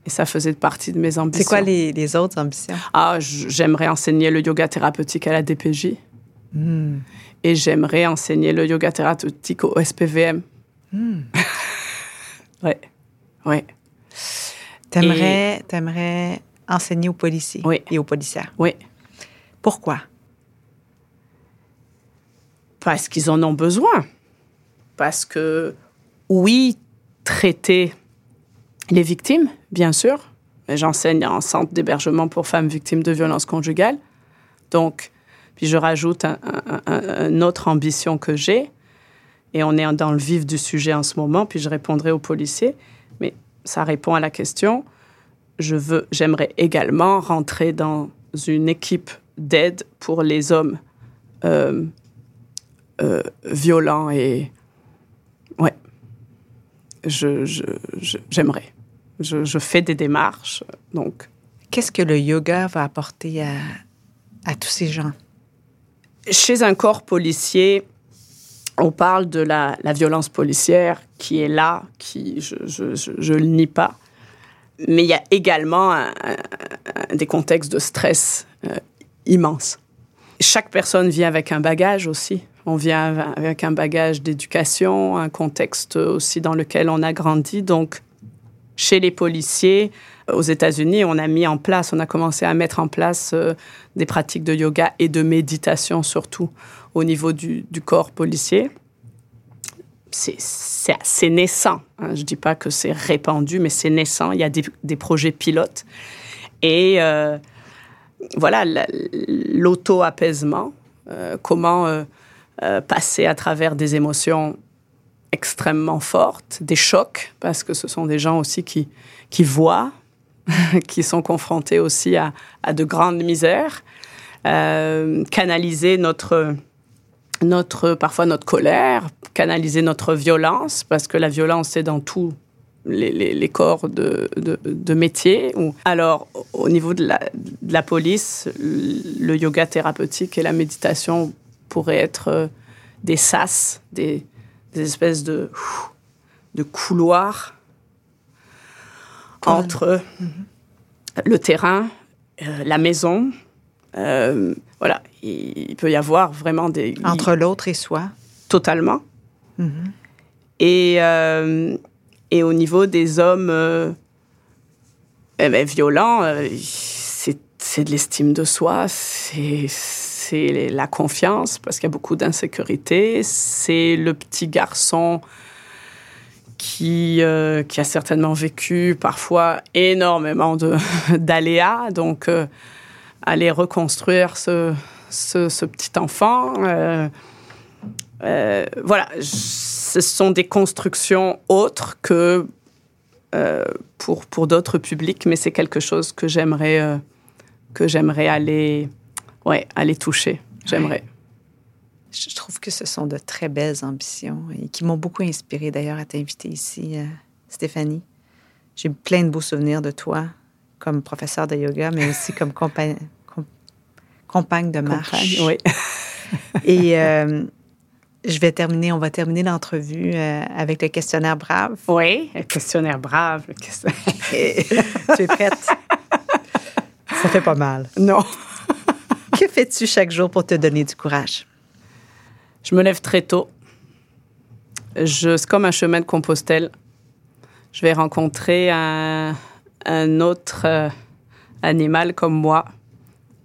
et ça faisait partie de mes ambitions. C'est quoi les, les, autres ambitions? Ah, j'aimerais enseigner le yoga thérapeutique à la DPJ. Hmm. Et j'aimerais enseigner le yoga thérapeutique au SPVM. Hmm. Ouais. Ouais. T'aimerais, aimerais enseigner aux policiers oui. et aux policières? Oui. Pourquoi? Parce qu'ils en ont besoin. Parce que, oui, traiter les victimes, bien sûr. J'enseigne en centre d'hébergement pour femmes victimes de violences conjugales. Donc, puis je rajoute un, une autre ambition que j'ai, et on est dans le vif du sujet en ce moment, puis je répondrai aux policiers, mais ça répond à la question. Je veux, j'aimerais également rentrer dans une équipe d'aide pour les hommes euh, euh, violents et ouais, je, j'aimerais. Je, je, fais des démarches, donc. Qu'est-ce que le yoga va apporter à, à tous ces gens? Chez un corps policier, on parle de la, violence policière qui est là, qui je, ne le nie pas, mais il y a également des contextes de stress euh, immenses. Chaque personne vient avec un bagage aussi. On vient avec un bagage d'éducation, un contexte aussi dans lequel on a grandi. Donc, chez les policiers, aux États-Unis, on a mis en place, on a commencé à mettre en place euh, des pratiques de yoga et de méditation surtout au niveau du, corps policier. C'est naissant. Hein. Je ne dis pas que c'est répandu, mais c'est naissant. Il y a des, projets pilotes. Et euh, voilà, l'auto-apaisement, euh, comment passer à travers des émotions extrêmement fortes, des chocs, parce que ce sont des gens aussi qui, voient, [laughs] qui sont confrontés aussi à, de grandes misères, euh, canaliser notre, notre, parfois notre colère, canaliser notre violence, parce que la violence est dans tous les, corps de, de, métier. Alors, au niveau de la, de la, police, le yoga thérapeutique et la méditation pourraient être euh, des sas, des, des espèces de, de couloirs entre le terrain, euh, la maison. Euh, voilà, il, peut y avoir vraiment des... Entre l'autre et soi. Totalement. Mm-hmm. Et, euh, et au niveau des hommes eh ben, violents, c'est de l'estime de soi, c'est c'est la confiance, parce qu'il y a beaucoup d'insécurité. C'est le petit garçon qui, euh, qui a certainement vécu parfois énormément [laughs] d'aléas. Donc, euh, aller reconstruire ce, ce, petit enfant. Euh, voilà, ce sont des constructions autres que pour, pour d'autres publics, mais c'est quelque chose que j'aimerais que j'aimerais aller ouais, aller toucher. J'aimerais. Je trouve que ce sont de très belles ambitions et qui m'ont beaucoup inspiré d'ailleurs à t'inviter ici, euh, Stéphanie. J'ai plein de beaux souvenirs de toi comme professeur de yoga, mais aussi comme compagne, compagne de marche. oui. [laughs] et euh, je vais terminer, on va terminer l'entrevue euh, avec le questionnaire brave. Oui, le questionnaire brave. Le questionnaire... [laughs] tu es prête? Ça fait pas mal. Non. [laughs] que fais-tu chaque jour pour te donner du courage? Je me lève très tôt. Je, c'est comme un chemin de Compostelle. Je vais rencontrer un, un autre euh, animal comme moi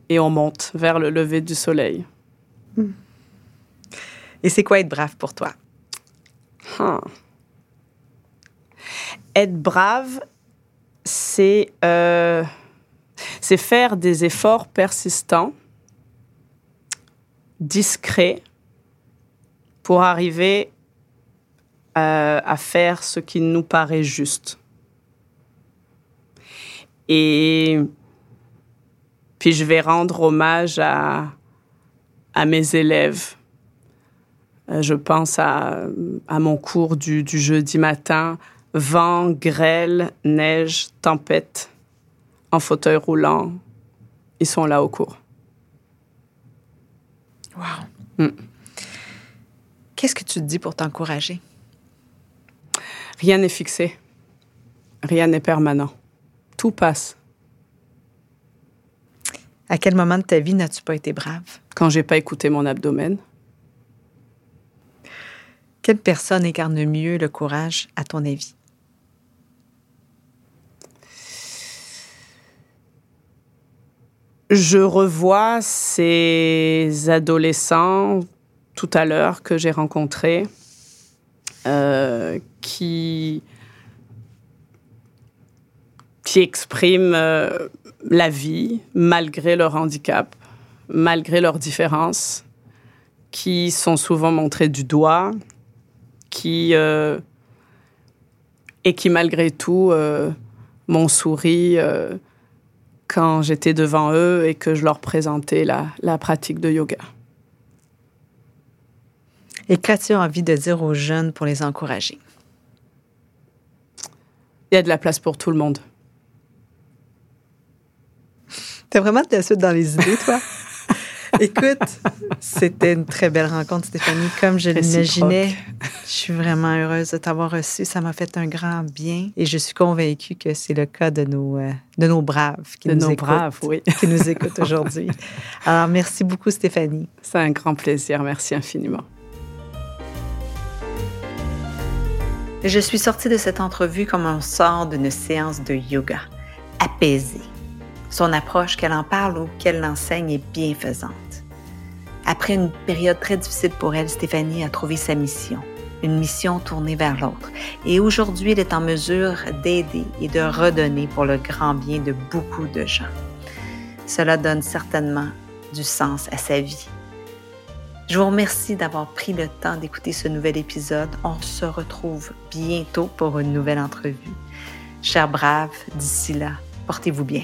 et on monte vers le lever du soleil. Hmm. Et c'est quoi être brave pour toi? Huh. Être brave, c'est euh, c'est faire des efforts persistants, discrets, pour arriver euh, à faire ce qui nous paraît juste. Et puis je vais rendre hommage à, à mes élèves. Euh, je pense à, à mon cours du, du, jeudi matin. Vent, grêle, neige, tempête, en fauteuil roulant. Ils sont là au cours. Wow. Mm. Qu'est-ce que tu te dis pour t'encourager? Rien n'est fixé. Rien n'est permanent. Tout passe. À quel moment de ta vie n'as-tu pas été brave? Quand j'ai pas écouté mon abdomen. Quelle personne incarne mieux le courage, à ton avis? Je revois ces adolescents tout à l'heure que j'ai rencontrés euh, qui, qui expriment euh, la vie malgré leur handicap, malgré leurs différences, qui sont souvent montrés du doigt, qui euh, et qui malgré tout euh, m'ont souri quand j'étais devant eux et que je leur présentais la, la pratique de yoga. Et qu'as-tu envie de dire aux jeunes pour les encourager? Il y a de la place pour tout le monde. T'as vraiment de la suite dans les idées, toi? [laughs] Écoute, c'était une très belle rencontre, Stéphanie. Comme je l'imaginais, je suis vraiment heureuse de t'avoir reçu. Ça m'a fait un grand bien et je suis convaincue que c'est le cas de nos, euh, de nos braves qui de nous nos écoutent, braves, oui. qui nous écoutent aujourd'hui. [laughs] Alors, merci beaucoup, Stéphanie. C'est un grand plaisir. Merci infiniment. Je suis sortie de cette entrevue comme on sort d'une séance de yoga, apaisée. Son approche, qu'elle en parle ou qu'elle l'enseigne, est bienfaisante. Après une période très difficile pour elle, Stéphanie a trouvé sa mission, une mission tournée vers l'autre. Et aujourd'hui, elle est en mesure d'aider et de redonner pour le grand bien de beaucoup de gens. Cela donne certainement du sens à sa vie. Je vous remercie d'avoir pris le temps d'écouter ce nouvel épisode. On se retrouve bientôt pour une nouvelle entrevue. Chers braves, d'ici là, portez-vous bien.